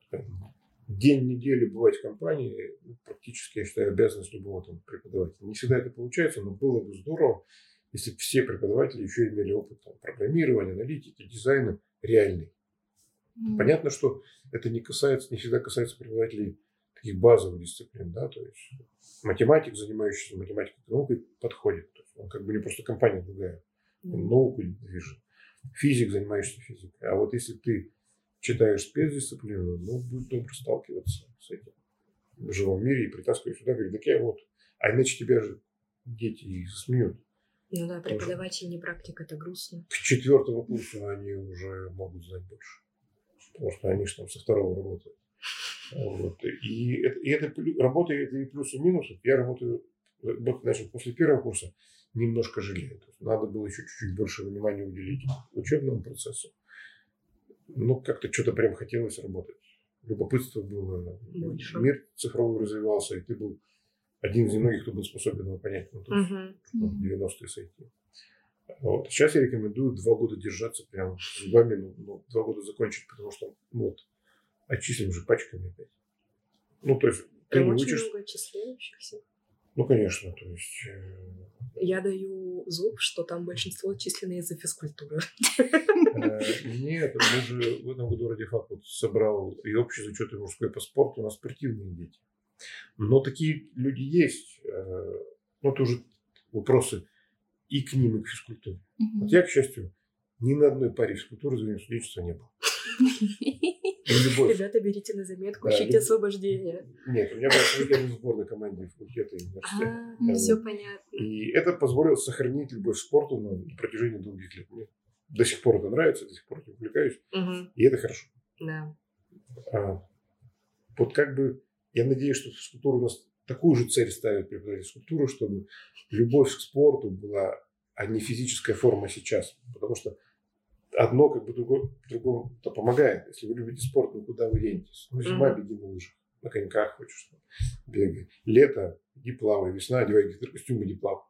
там, день недели бывать в компании ну, практически, я считаю, обязанность любого там преподавателя. Не всегда это получается, но было бы здорово, если бы все преподаватели еще имели опыт там, программирования, аналитики, дизайна реальный. Мгм. Понятно, что это не касается, не всегда касается преподавателей таких базовых дисциплин, да, то есть математик, занимающийся математикой наукой, подходит. Он как бы не просто компания другая. Науку движет. Физик, занимающийся физикой. А вот если ты читаешь спецдисциплину, ну, будь добр сталкиваться с этим в живом мире и притаскивать сюда, говорит, так я вот. А иначе тебя же дети и смеют. Ну да, преподаватель не практик, это грустно. К четвертому курсу они уже могут знать больше. Потому что они же там со второго работают. Вот. И это, и это работа, и это и плюсы, и минусы. Я работаю, значит, после первого курса немножко жалею. Надо было еще чуть-чуть больше внимания уделить учебному процессу. Ну, как-то что-то прям хотелось работать. Любопытство было. Больше. Мир цифровой развивался, и ты был один из немногих, кто был способен его понять. Ну, то есть ну, в 90-е сойти. Вот. Сейчас я рекомендую два года держаться прям зубами, ну, ну, два года закончить, потому что ну, вот, отчислим же пачками опять. Ну, то есть ты Там не очень учишь, много отчисляющихся. Ну, конечно, то есть э, Я даю зуб, что там большинство отчислены из-за физкультуры. э, нет, мы же в этом году Радифак вот собрал и общий зачет, и мужской по спорту, у нас спортивные дети. Но такие люди есть. э, Ну, это уже вопросы и к ним, и к физкультуре. Вот я, к счастью, ни на одной паре физкультуры за время студенчества не был. [LAUGHS] Любовь. Ребята, берите на заметку, Да, ищите люб- освобождение. Нет, у меня был физкультурной сборной команде факультета и университета. А, все вот. понятно. И это позволило сохранить любовь к спорту на протяжении долгих лет. Мне до сих пор это нравится, до сих пор этим увлекаюсь, Мгм. и это хорошо. Да. А, вот как бы я надеюсь, что физкультура у нас такую же цель ставит преподаватель физкультуры, чтобы любовь к спорту была а не физическая форма сейчас. Потому что одно как бы другому то помогает. Если вы любите спорт, ну куда вы денетесь? Ну, зима, беги на лыжах, на коньках хочешь, бегай. Лето, иди плавай, весна, одевай гидрокостюм, иди плавай.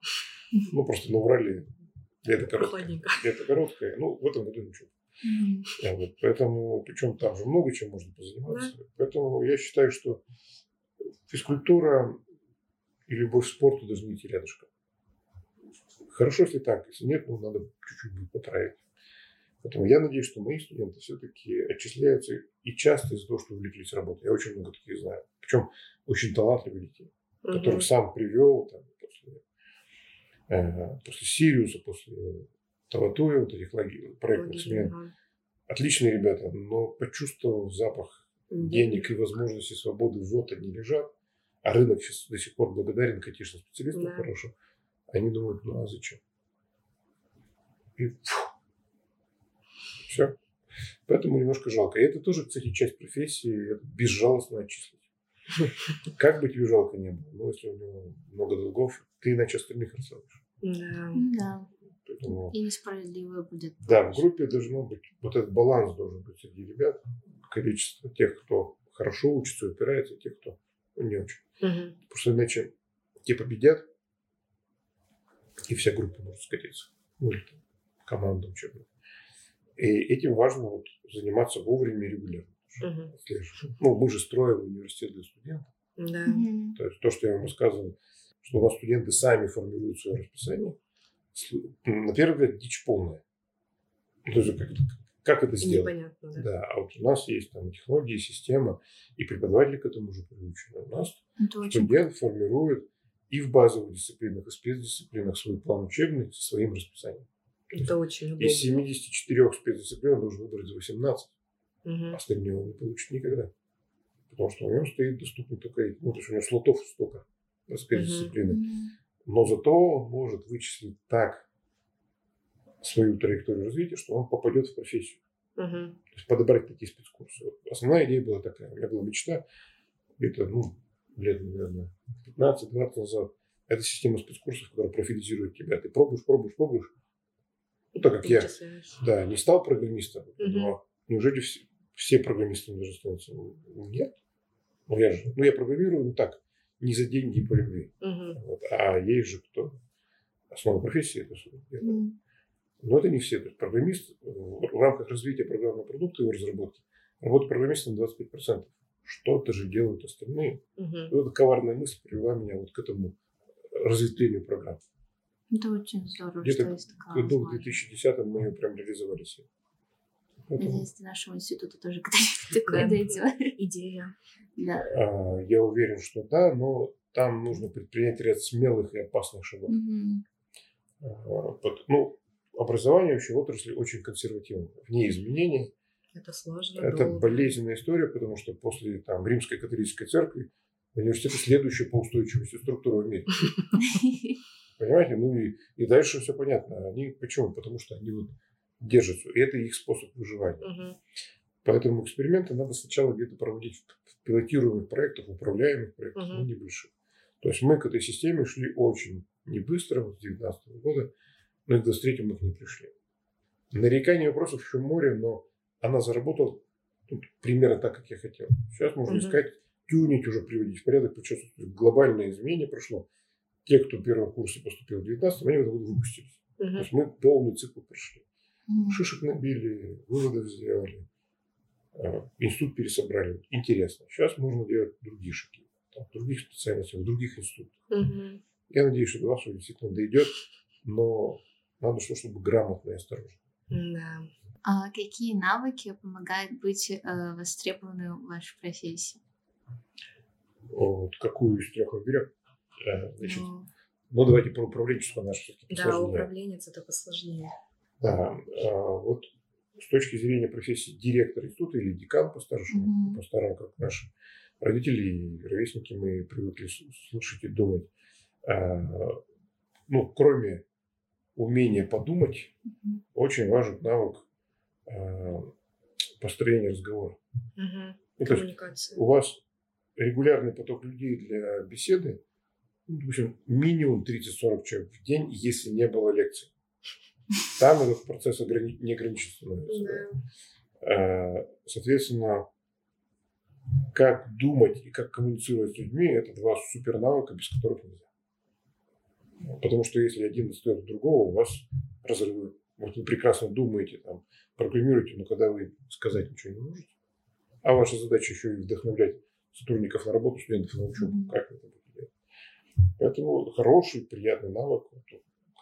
Ну, просто на Урале лето [LAUGHS] короткое. Лето короткое, ну, в этом году ничего. Mm-hmm. Вот, поэтому, причем там же много чем можно позаниматься. Да. Поэтому я считаю, что физкультура и любовь к спорту должны идти рядышком. Хорошо, если так. Если нет, ну, надо чуть-чуть будет поправить. Поэтому я надеюсь, что мои студенты все-таки отчисляются и часто из-за того, что увлеклись работой. Я очень много таких знаю. Причем очень талантливых детей, угу. которых сам привел там, после, э, после Сириуса, после Таватуя, вот этих проектных смен. Угу. Отличные ребята, но почувствовав запах денег и возможности свободы, вот они лежат, а рынок сейчас до сих пор благодарен, конечно, специалистам да. хорошим, они думают, ну а зачем? И фу, все. Поэтому немножко жалко. И это тоже, кстати, часть профессии, это безжалостно отчислить. [LAUGHS] Как бы тебе жалко не было, но если у него много долгов, ты иначе остальных расслабишь. Да. да. Поэтому, и несправедливо будет. Да, в группе должно быть, вот этот баланс должен быть среди ребят. Количество тех, кто хорошо учится, упирается, и тех, кто не очень. Угу. Потому что иначе те победят, и вся группа может скатиться. Ну, или команда учебная. И этим важно вот заниматься вовремя и регулярно. Угу. Ну, мы же строим университет для студентов. Да. То есть то, что я вам рассказывал, что у нас студенты сами формируют свое расписание, на первый взгляд дичь полная. Ну, то есть как, как это сделать? Непонятно, да. да. А вот у нас есть там технологии, система, и преподаватели к этому уже приучены. У нас это студент очень... формирует и в базовых дисциплинах, и в спецдисциплинах свой план учебный со своим расписанием. Это очень удобно. Из 74 спецдисциплин должен выбрать за 18. Угу. Остальные он не получит никогда. Потому что у него стоит доступный только эти. Ну, то есть у него слотов столько на спецдисциплины. Угу. Но зато он может вычислить так свою траекторию развития, что он попадет в профессию. Угу. То есть подобрать такие спецкурсы. Основная идея была такая. У меня была мечта где-то, ну, лет, наверное, 15-20 назад. Это система спецкурсов, которая профилизирует тебя. Ты пробуешь, пробуешь, пробуешь, ну, так как я да, не стал программистом, угу. но неужели все, все программисты должны становиться? Нет. Ну, я же, ну, я программирую, ну, так, не за деньги и по любви. Угу. Вот. А есть же кто? Основа профессии это угу. Но это не все. То есть программист в рамках развития программного продукта и его разработки работает программистом 25%. Что-то же делают остальные. Угу. Вот эта коварная мысль привела меня вот к этому разветвлению программ. Это очень здорово, Где-то что есть такая году в 2010 мы ее прям реализовали все. Надеюсь, до нашего института тоже [LAUGHS] когда-нибудь такое дойдет. Идея. Да. А, я уверен, что да, но там нужно предпринять ряд смелых и опасных шагов. Угу. Ну, образование вообще в отрасли очень консервативно. В ней изменения. Это сложно. Это долго. болезненная история, потому что после там, римской католической церкви университет следующая по устойчивости структура в мире. [LAUGHS] Понимаете? Ну и, и дальше все понятно. Они почему? Потому что они вот держатся. И это их способ выживания. Угу. Поэтому эксперименты надо сначала где-то проводить в пилотируемых проектах, управляемых проектах, угу. но не больше. То есть мы к этой системе шли очень не быстро, вот с 2019 года, но и к 23 мы к ней пришли. Нарекание вопросов еще море, но она заработала ну, примерно так, как я хотел. Сейчас можно угу. искать, тюнить уже, приводить в порядок, причем глобальное изменение прошло те, кто в первом курсе поступил в 19 они в этом году выпустились. Uh-huh. То есть мы полный цикл прошли. Uh-huh. Шишек набили, выводов сделали, э, институт пересобрали. Интересно. Сейчас можно делать другие шаги. Там, в других специальностях, в других институтах. Uh-huh. Я надеюсь, что до вас действительно дойдет, но надо, чтобы грамотно и осторожно. Да. А какие навыки помогают быть э, востребованным в вашей профессии? Вот какую из трех мы берем? Значит, ну, ну, давайте про управленческую нашу все-таки Да, управление это посложнее. Да, а, вот с точки зрения профессии директор института или декан по-старшему, mm-hmm. по-старому, как наши родители и ровесники, мы привыкли слышать и думать. А, ну, кроме умения подумать, mm-hmm. очень важен навык а, построения разговора. Mm-hmm. Ну, Коммуникация. у вас регулярный поток людей для беседы, ну, в общем, минимум 30-40 человек в день, если не было лекций. Там этот процесс ограни... не ограничен становится. Да. Э, соответственно, как думать и как коммуницировать с людьми – это два супер навыка, без которых нельзя. Потому что если один достает другого, у вас разрывы. Вот вы прекрасно думаете, там, программируете, но когда вы сказать ничего не можете, а ваша задача еще и вдохновлять сотрудников на работу, студентов на учебу, mm-hmm. как это будет. Поэтому хороший, приятный навык,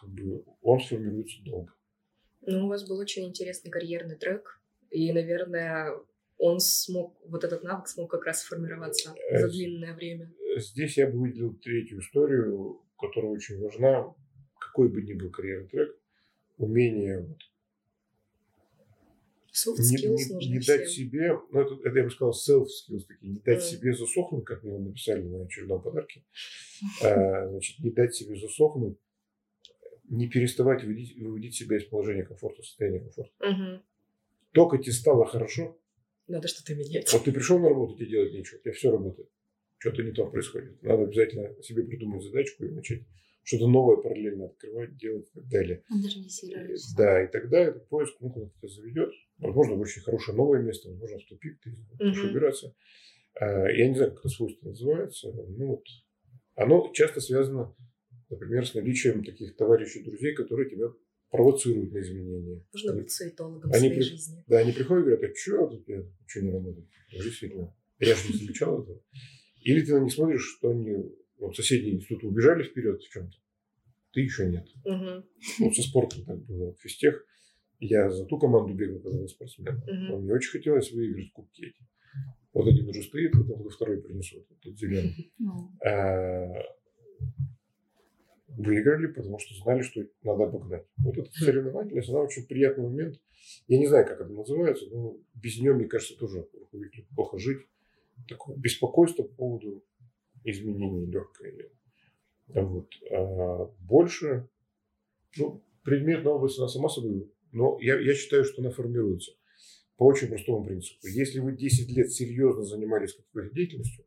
как бы, он сформируется долго. Ну, у вас был очень интересный карьерный трек, и, наверное, он смог, вот этот навык смог как раз сформироваться за э, длинное время. Здесь я бы выделил третью историю, которая очень важна, какой бы ни был карьерный трек, умение вот, Soft skills не, не, не дать себе, ну это, это я бы сказал self skills такие, не дать mm. себе засохнуть, как мне написали на очередном подарке, а, значит, не дать себе засохнуть, не переставать выводить, выводить себя из положения комфорта, состояния комфорта. Mm-hmm. Только тебе стало хорошо, надо что-то менять. Вот ты пришел на работу, тебе делать нечего, у тебя все работает. Что-то не то происходит. Надо обязательно себе придумать задачку и начать что-то новое параллельно открывать, делать и так далее. Модернизировать. Да, и тогда этот поиск ну, куда-то тебя заведет. Возможно, в очень хорошее новое место, возможно, в тупик, ты будешь угу. убираться. А, я не знаю, как это свойство называется. Ну, вот. Оно часто связано, например, с наличием таких товарищей, друзей, которые тебя провоцируют на изменения. Нужно быть соитологом они своей при... жизни. Да, они приходят и говорят, а что тут я что не работает? Действительно. Я же не замечал этого. Или ты не смотришь, что они вот соседние институты убежали вперед в чем-то. Ты еще нет. Угу. Вот со спортом так было. В физтех я за ту команду бегал, когда был спортсменом. Угу. Мне очень хотелось выиграть кубки эти. Вот один уже стоит, году второй принесут. Вот тот зеленый. А, выиграли, потому что знали, что надо обогнать. Вот эта соревновательность, она очень приятный момент. Я не знаю, как это называется, но без нее, мне кажется, тоже руководителю плохо жить. Такое беспокойство по поводу изменений легкое. Вот. А больше, ну, предметная область, она сама собой, но я, я считаю, что она формируется по очень простому принципу. Если вы 10 лет серьезно занимались какой-то деятельностью,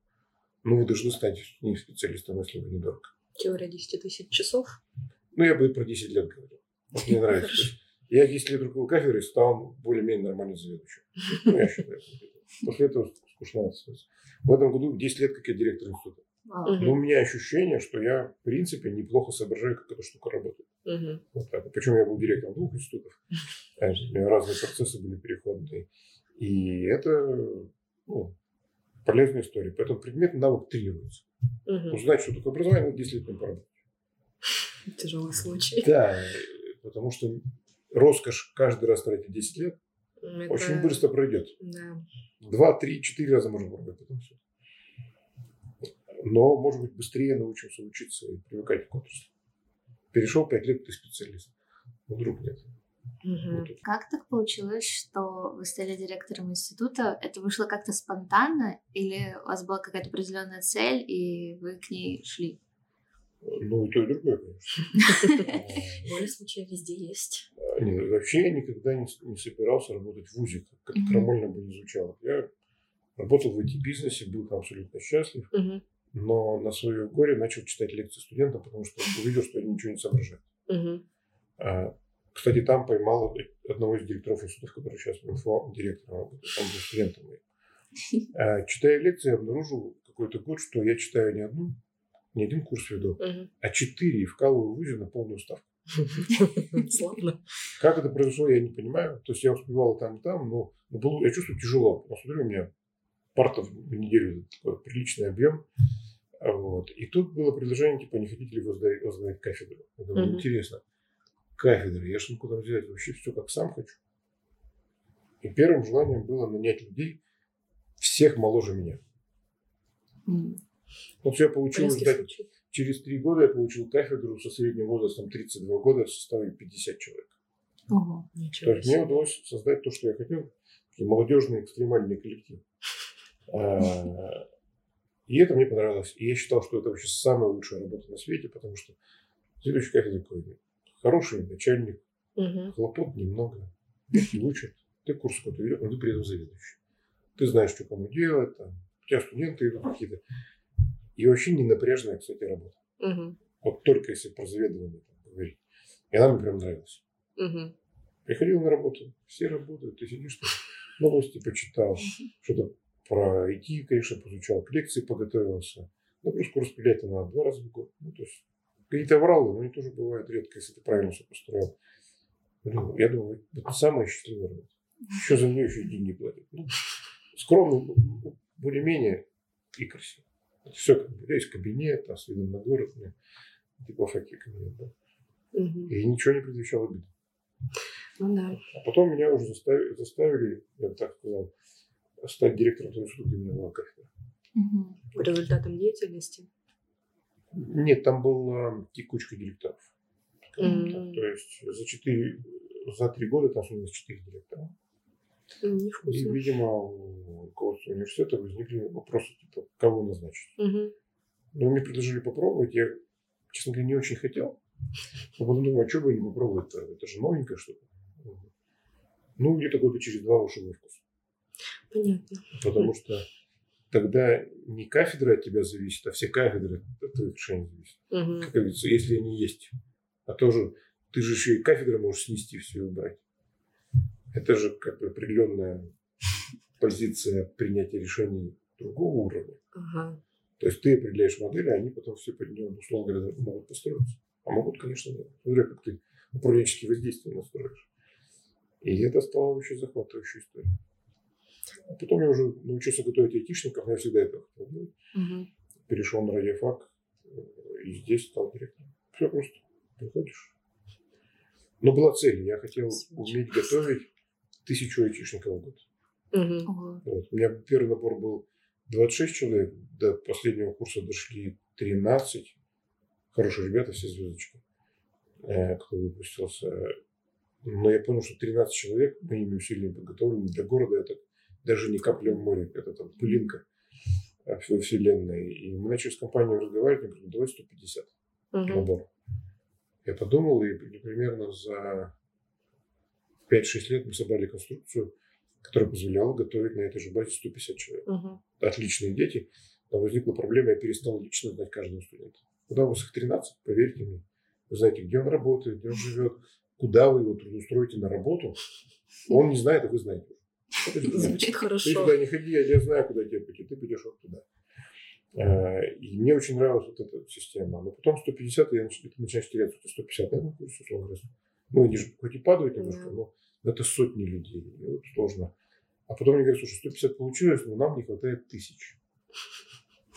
ну, вы должны стать не специалистом, если вы недорого. Теория 10 тысяч часов? Ну, я бы про 10 лет говорил. Вот мне [LAUGHS] нравится. Я 10 лет руководил кафедрой, стал более-менее нормальным заведующим. Ну, я считаю. [LAUGHS] После этого скучно В этом году 10 лет, как я директор института. Но у меня ощущение, что я, в принципе, неплохо соображаю, как эта штука работает. Угу. Вот так. Причем я был директором двух институтов. [LAUGHS] У меня разные процессы были переходные. И это ну, полезная история. Поэтому предмет навык тренируется. Угу. Узнать, что такое образование, 10 лет не поработать. Тяжелый случай. Да, потому что роскошь каждый раз тратить 10 лет Это... очень быстро пройдет. Да. Два, три, четыре раза можно пробовать потом все. Но, может быть, быстрее научимся учиться и привыкать к отрасли. Перешел пять лет, ты специалист. Но вдруг нет. Угу. Вот как так получилось, что вы стали директором института? Это вышло как-то спонтанно или у вас была какая-то определенная цель, и вы к ней шли? Ну, и то, и другое, конечно. [LAUGHS] Воля случая везде есть. А, нет, вообще я никогда не, не собирался работать в ВУЗе, как крамольно бы не звучало. Я работал в IT-бизнесе, был там абсолютно счастлив, но на свое горе начал читать лекции студентам, потому что увидел, что они ничего не соображают. А, кстати, там поймал одного из директоров института, который сейчас инфо директором работает, он был студентом. [LAUGHS] А, читая лекции, обнаружил какой-то год, что я читаю не одну, не один курс веду, угу. а четыре и вкалываю в ВУЗе на полную ставку. [LAUGHS] Славно. Как это произошло, я не понимаю. То есть я успевал там и там, но, было, я чувствую тяжело. Посмотрю, у меня парта в неделю такой приличный объем. Вот. И тут было предложение, типа, не хотите ли возглавить, возглавить кафедру? Я думаю, интересно. Кафедры, я же куда взять? Вообще все как сам хочу. И первым желанием было нанять людей, всех моложе меня. Mm. Вот я получил, через три года я получил кафедру со средним возрастом 32 года в составе 50 человек. Ого. То есть мне удалось создать то, что я хотел, молодежный экстремальный коллектив. А, и это мне понравилось. И я считал, что это вообще самая лучшая работа на свете, потому что следующий кафедра такой хороший начальник, угу. хлопот немного, дети учат, ты курс какой-то ведешь, но ты при этом заведующий. Ты знаешь, что кому делать, там, у тебя студенты идут какие-то. И вообще не напряжная, кстати, работа. Угу. Вот только если про заведование там, говорить. И она мне прям нравилась. Мгм. Приходил на работу, все работают, ты сидишь, новости почитал, что-то про IT, конечно, изучал, к лекции подготовился. Ну, курс пилета надо два раза в год. Ну, то есть какие-то вралы, но они тоже бывают редко, если ты правильно все построил. Блин, я думаю, это самая счастливая работа. Еще за нее еще и деньги платят. Ну, скромно, ну, более-менее и красиво. Все, как бы, есть кабинет, там, с видом на город, ну, типа факи кабинет, да. Мгм. И ничего не предвещало обиды. Ну да. А потом меня уже заставили, заставили, я так сказал, стать директором института, где у меня была кафедра. Мгм. По результатам деятельности. Нет, там была текучка директоров. так. То есть за четыре, за три года там сменилось четыре директора. И, Невкусно. видимо, у руководства университета возникли вопросы, типа, кого назначить. Мгм. Но мне предложили попробовать. Я, честно говоря, не очень хотел. Но потом думаю, а что бы не попробовать-то? Это же новенькое что-то. Ну, где-то года через два ушел во вкус. Понятно. Потому что тогда не кафедра от тебя зависит, а все кафедры от твоих решений зависят. Мгм. Как говорится, если они есть. А тоже ты же еще и кафедры можешь снести все и убрать. Это же как бы определенная позиция принятия решений другого уровня. Ага. То есть ты определяешь модель, а они потом все под нее, условно говоря, могут построиться. А могут, конечно, нет. Смотря как ты управленческие воздействия настроишь. И это стало очень захватывающей историей. А потом я уже научился готовить айтишников, я всегда это хотел делать. Мгм. Перешел на радиофак э, и здесь стал директором. Все просто. Приходишь. Но была цель. Я хотел уметь готовить тысячу айтишников в год. Ого. Вот. У меня первый набор был 26 человек, до последнего курса дошли 13. Хорошие ребята, все звездочки, э, кто выпустился. Но я понял, что 13 человек моими усилиями подготовлены для города. Это даже не капля в море, это там пылинка э, во вселенной. И мы начали с компанией разговаривать, я говорю, давай 150 Мгм. набор. Я подумал, и примерно за 5-6 лет мы собрали конструкцию, которая позволяла готовить на этой же базе 150 человек. Мгм. Отличные дети. Но возникла проблема, я перестал лично знать каждого студента. Когда у вас их 13, поверьте мне, вы знаете, где он работает, где он живет, куда вы его трудоустроите на работу, он не знает, а вы знаете. Звучит [LAUGHS] Ты хорошо. туда не ходи, я знаю, куда тебе пойти, ты пойдешь вот туда. Э, И мне очень нравилась вот эта система. Но потом 150, я нач- ты начинаешь эти 150 на этом курсе, условно говоря. Ну, они же хоть и падают немножко, но это сотни людей. И вот сложно. А потом мне говорят, слушай, 150 получилось, но нам не хватает тысяч.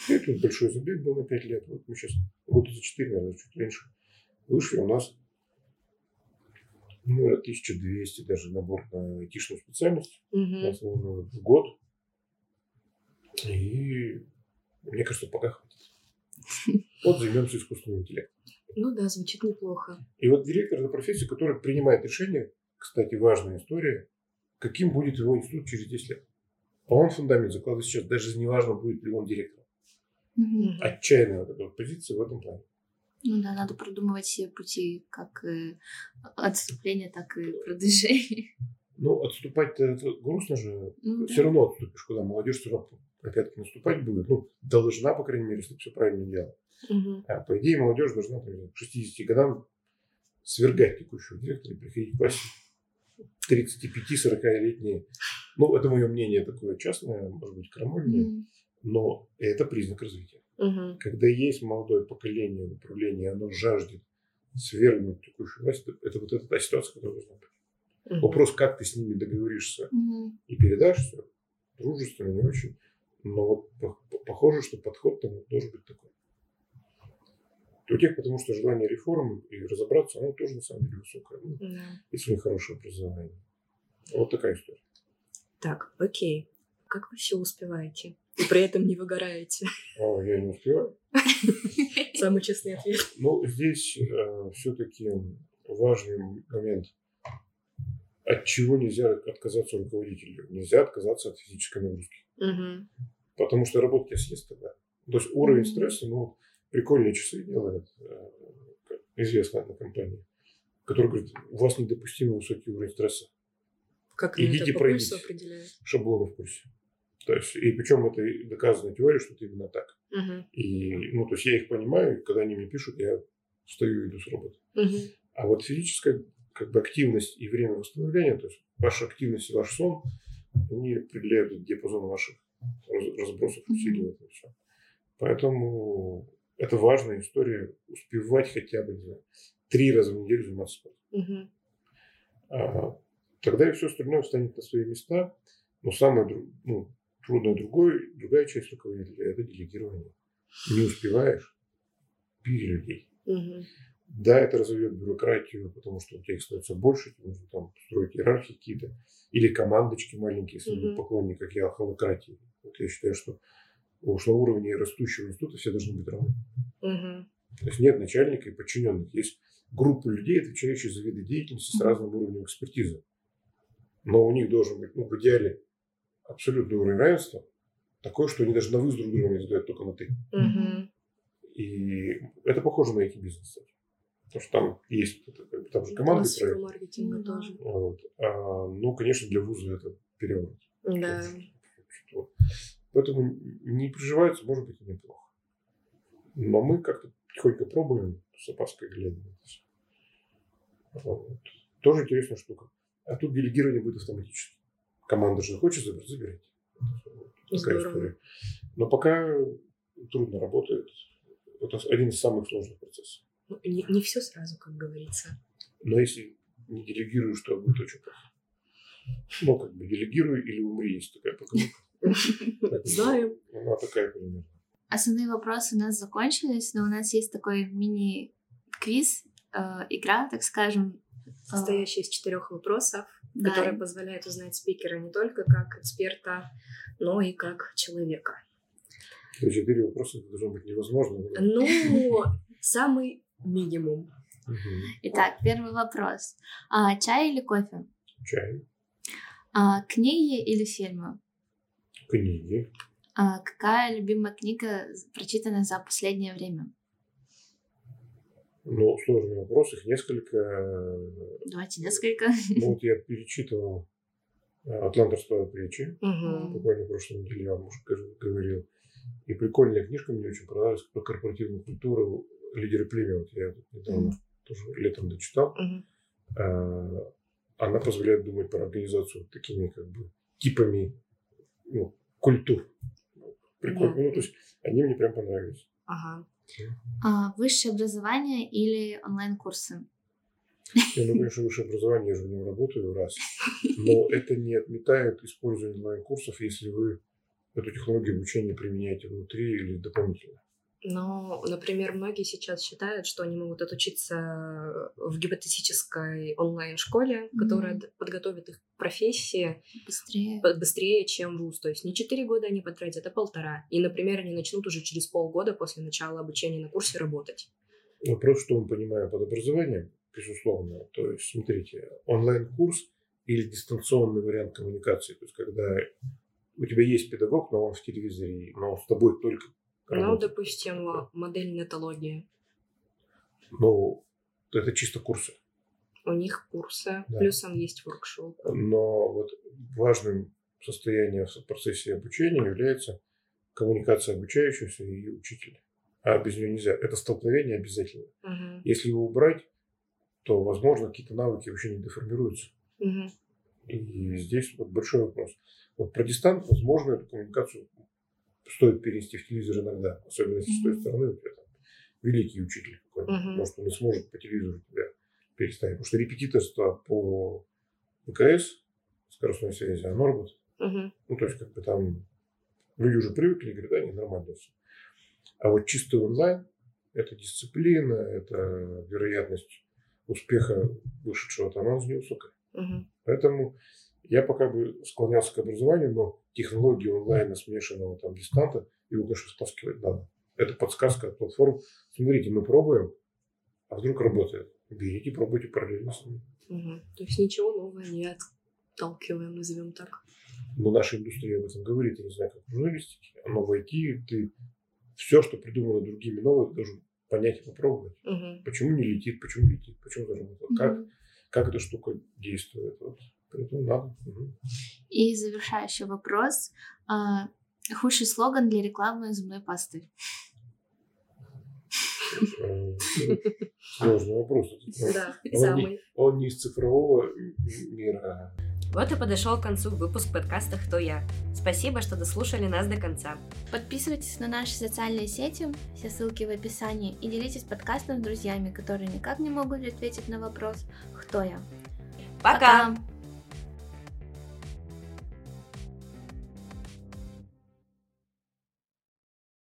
И тут большой забег был на 5 лет. Вот мы сейчас года за 4, наверное, чуть меньше. Вышли у нас ну, 1200 даже набор на айтишную специальность основную в год. И мне кажется, пока хватит. [LAUGHS] Вот займемся искусственным интеллектом. Ну да, звучит неплохо. И вот директор – это профессия, которая принимает решение, кстати, важная история, каким будет его институт через 10 лет. А он фундамент закладывает сейчас, даже не важно, будет ли он директором. Мгм. Отчаянная вот эта вот позиция в этом плане. Ну да, надо продумывать все пути как э, отступления, так и продвижения. Ну, отступать-то это грустно же. Ну, Все да. равно отступишь, куда молодежь все равно опять наступать будет. Ну, должна, по крайней мере, если все правильно делать. Мгм. А, по идее, молодежь должна там, к 60 годам свергать текущего директора и приходить к власти 35-40-летние. Ну, это мое мнение такое частное, может быть, крамольное, Мгм. Но это признак развития. Мгм. Когда есть молодое поколение в управлении, оно жаждет свергнуть текущую власть, это, вот эта та ситуация, которая должна быть. Мгм. Вопрос, как ты с ними договоришься Мгм. и передашь все, дружественно, не очень. Но вот по- по- похоже, что подход там должен быть такой. У тех, потому что желание реформ и разобраться, оно тоже на самом деле высокое. Ну, Да. если у них хорошее образование. Вот такая история. Так, окей. Как вы все успеваете? И при этом не выгораете? А, я не успеваю. [LAUGHS] Самый честный ответ. Ну, здесь все-таки важный момент. От чего нельзя отказаться руководителю? Нельзя отказаться от физической нагрузки. Мгм. Потому что работа тебя съест тогда. То есть уровень стресса, ну, прикольные часы делает э, известная одна компания, которая говорит, у вас недопустимо высокий уровень стресса. Как Идите это по пройдите. определяют? Шаблоны в курсе. То есть, и причем это доказанная теория, что это именно так. Мгм. И, ну, то есть я их понимаю, и когда они мне пишут, я встаю и иду с работы. Мгм. А вот физическая как бы активность и время восстановления, то есть ваша активность и ваш сон, они определяют диапазон ваших разбросов усилий все. Поэтому это важная история успевать хотя бы, не знаю, три раза в неделю заниматься спортом. Мгм. А, тогда и все остальное встанет на свои места. Но самое ну, трудное другое, другая часть руководителя – это делегирование. Не успеваешь – бери людей. Мгм. Да, это разовьет бюрократию, потому что у тебя их становится больше, тебе нужно там строить иерархии какие-то, или командочки маленькие, если Мгм. поклонник, как я, холократии. Вот я считаю, что уж на уровне растущего института все должны быть равны. Мгм. То есть нет начальника и подчиненных. Есть группа людей, отвечающие за виды деятельности с разным уровнем экспертизы. Но у них должен быть, ну, в идеале, абсолютный уровень равенства, такой, что они даже на вы с друг другом не задают только на ты. Мгм. И это похоже на эти бизнес. кстати. Потому что там есть, там же команды проект. маркетинга Ну тоже. Вот. А, ну, конечно, для вуза это переворот. Да. Что- Поэтому не приживается, может быть, и неплохо. Но мы как-то тихонько пробуем с опаской глядя. Вот. Тоже интересная штука. А тут делегирование будет автоматически. Команда же хочет забрать, забирать. Такая история. Но пока трудно работает. Это один из самых сложных процессов. Ну, Не, не все сразу, как говорится. Но если не делегируешь, то будет очень плохо. Ну, как бы делегируй или умри, есть такая поговорка. [LAUGHS] Знаем. Она такая примерно. Основные вопросы у нас закончились, но у нас есть такой мини-квиз, э, игра, так скажем. Э, Состоящий из четырех вопросов, да. которые позволяют узнать спикера не только как эксперта, но и как человека. То есть четыре вопроса это должно быть невозможно. но- Ну, самый минимум. Итак, первый вопрос. А, чай или кофе? Чай, А, книги или фильмы? книги. А, какая любимая книга прочитана за последнее время? Ну, сложный вопрос, их несколько. Давайте несколько. Ну, вот я перечитывал э, «Атлант расправил плечи». Мгм. Буквально в прошлой неделе я вам уже гов- говорил. И прикольная книжка мне очень понравилась про корпоративную культуру «Лидеры племя». Вот я тут недавно Мгм. тоже летом дочитал. А, Она позволяет думать про организацию такими как бы типами ну, культур. Прикольно. Да. Ну, то есть они мне прям понравились. Ага. А, высшее образование или онлайн-курсы? Я, ну, конечно, высшее образование, я же в нем работаю раз. Но это не отметает использование онлайн-курсов, если вы эту технологию обучения применяете внутри или дополнительно. Но, например, многие сейчас считают, что они могут отучиться в гипотетической онлайн-школе, которая Мгм. д- подготовит их к профессии Быстрее. быстрее, чем вуз. То есть не 4 года они потратят, а полтора. И, например, они начнут уже через полгода после начала обучения на курсе работать. Вопрос, что мы понимаем под образованием, безусловно. То есть, смотрите, онлайн-курс или дистанционный вариант коммуникации. То есть, когда у тебя есть педагог, но он в телевизоре, но он с тобой только Ну, работает. допустим, модель нетологии. Ну, это чисто курсы. У них курсы, Да. плюсом есть воркшоп. Но вот важным состоянием в процессе обучения является коммуникация обучающегося и учителя. А без нее нельзя. Это столкновение обязательно. Мгм. Если его убрать, то, возможно, какие-то навыки вообще не деформируются. Мгм. И здесь вот большой вопрос. Вот про дистант, возможно, эту коммуникацию стоит перенести в телевизор иногда, особенно если с той стороны у тебя там великий учитель какой-нибудь. Мгм. Может, он и сможет по телевизору тебя переставить. Потому что репетиторство по ВКС, скоростной связи, оно работает. Мгм. Ну, то есть, как бы там люди уже привыкли, говорят, да, не нормально все. А вот чистый онлайн – это дисциплина, это вероятность успеха вышедшего там, она невысокая. Мгм. Поэтому я пока бы склонялся к образованию, но технологии онлайна смешанного там дистанта, его, конечно, стаскивать надо. Это подсказка от платформ. Смотрите, мы пробуем, а вдруг работает. Берите, пробуйте параллельно с ними. Мгм. То есть ничего нового не отталкиваем, назовем так. Но наша индустрия об этом говорит, я не знаю, как в журналистике, но в IT ты все, что придумано другими новое, ты должен понять и попробовать. Мгм. Почему не летит, почему летит, почему заработало, как, Мгм. как эта штука действует. Вот. Поэтому надо. Мгм. И завершающий вопрос. А, худший слоган для рекламы зубной пасты. Сложный вопрос. Да, Он самый. не, он не из цифрового мира. Вот и подошел к концу выпуск подкаста «Кто я?». Спасибо, что дослушали нас до конца. Подписывайтесь на наши социальные сети, все ссылки в описании, и делитесь подкастом с друзьями, которые никак не могут ответить на вопрос «Кто я?». Пока! Пока!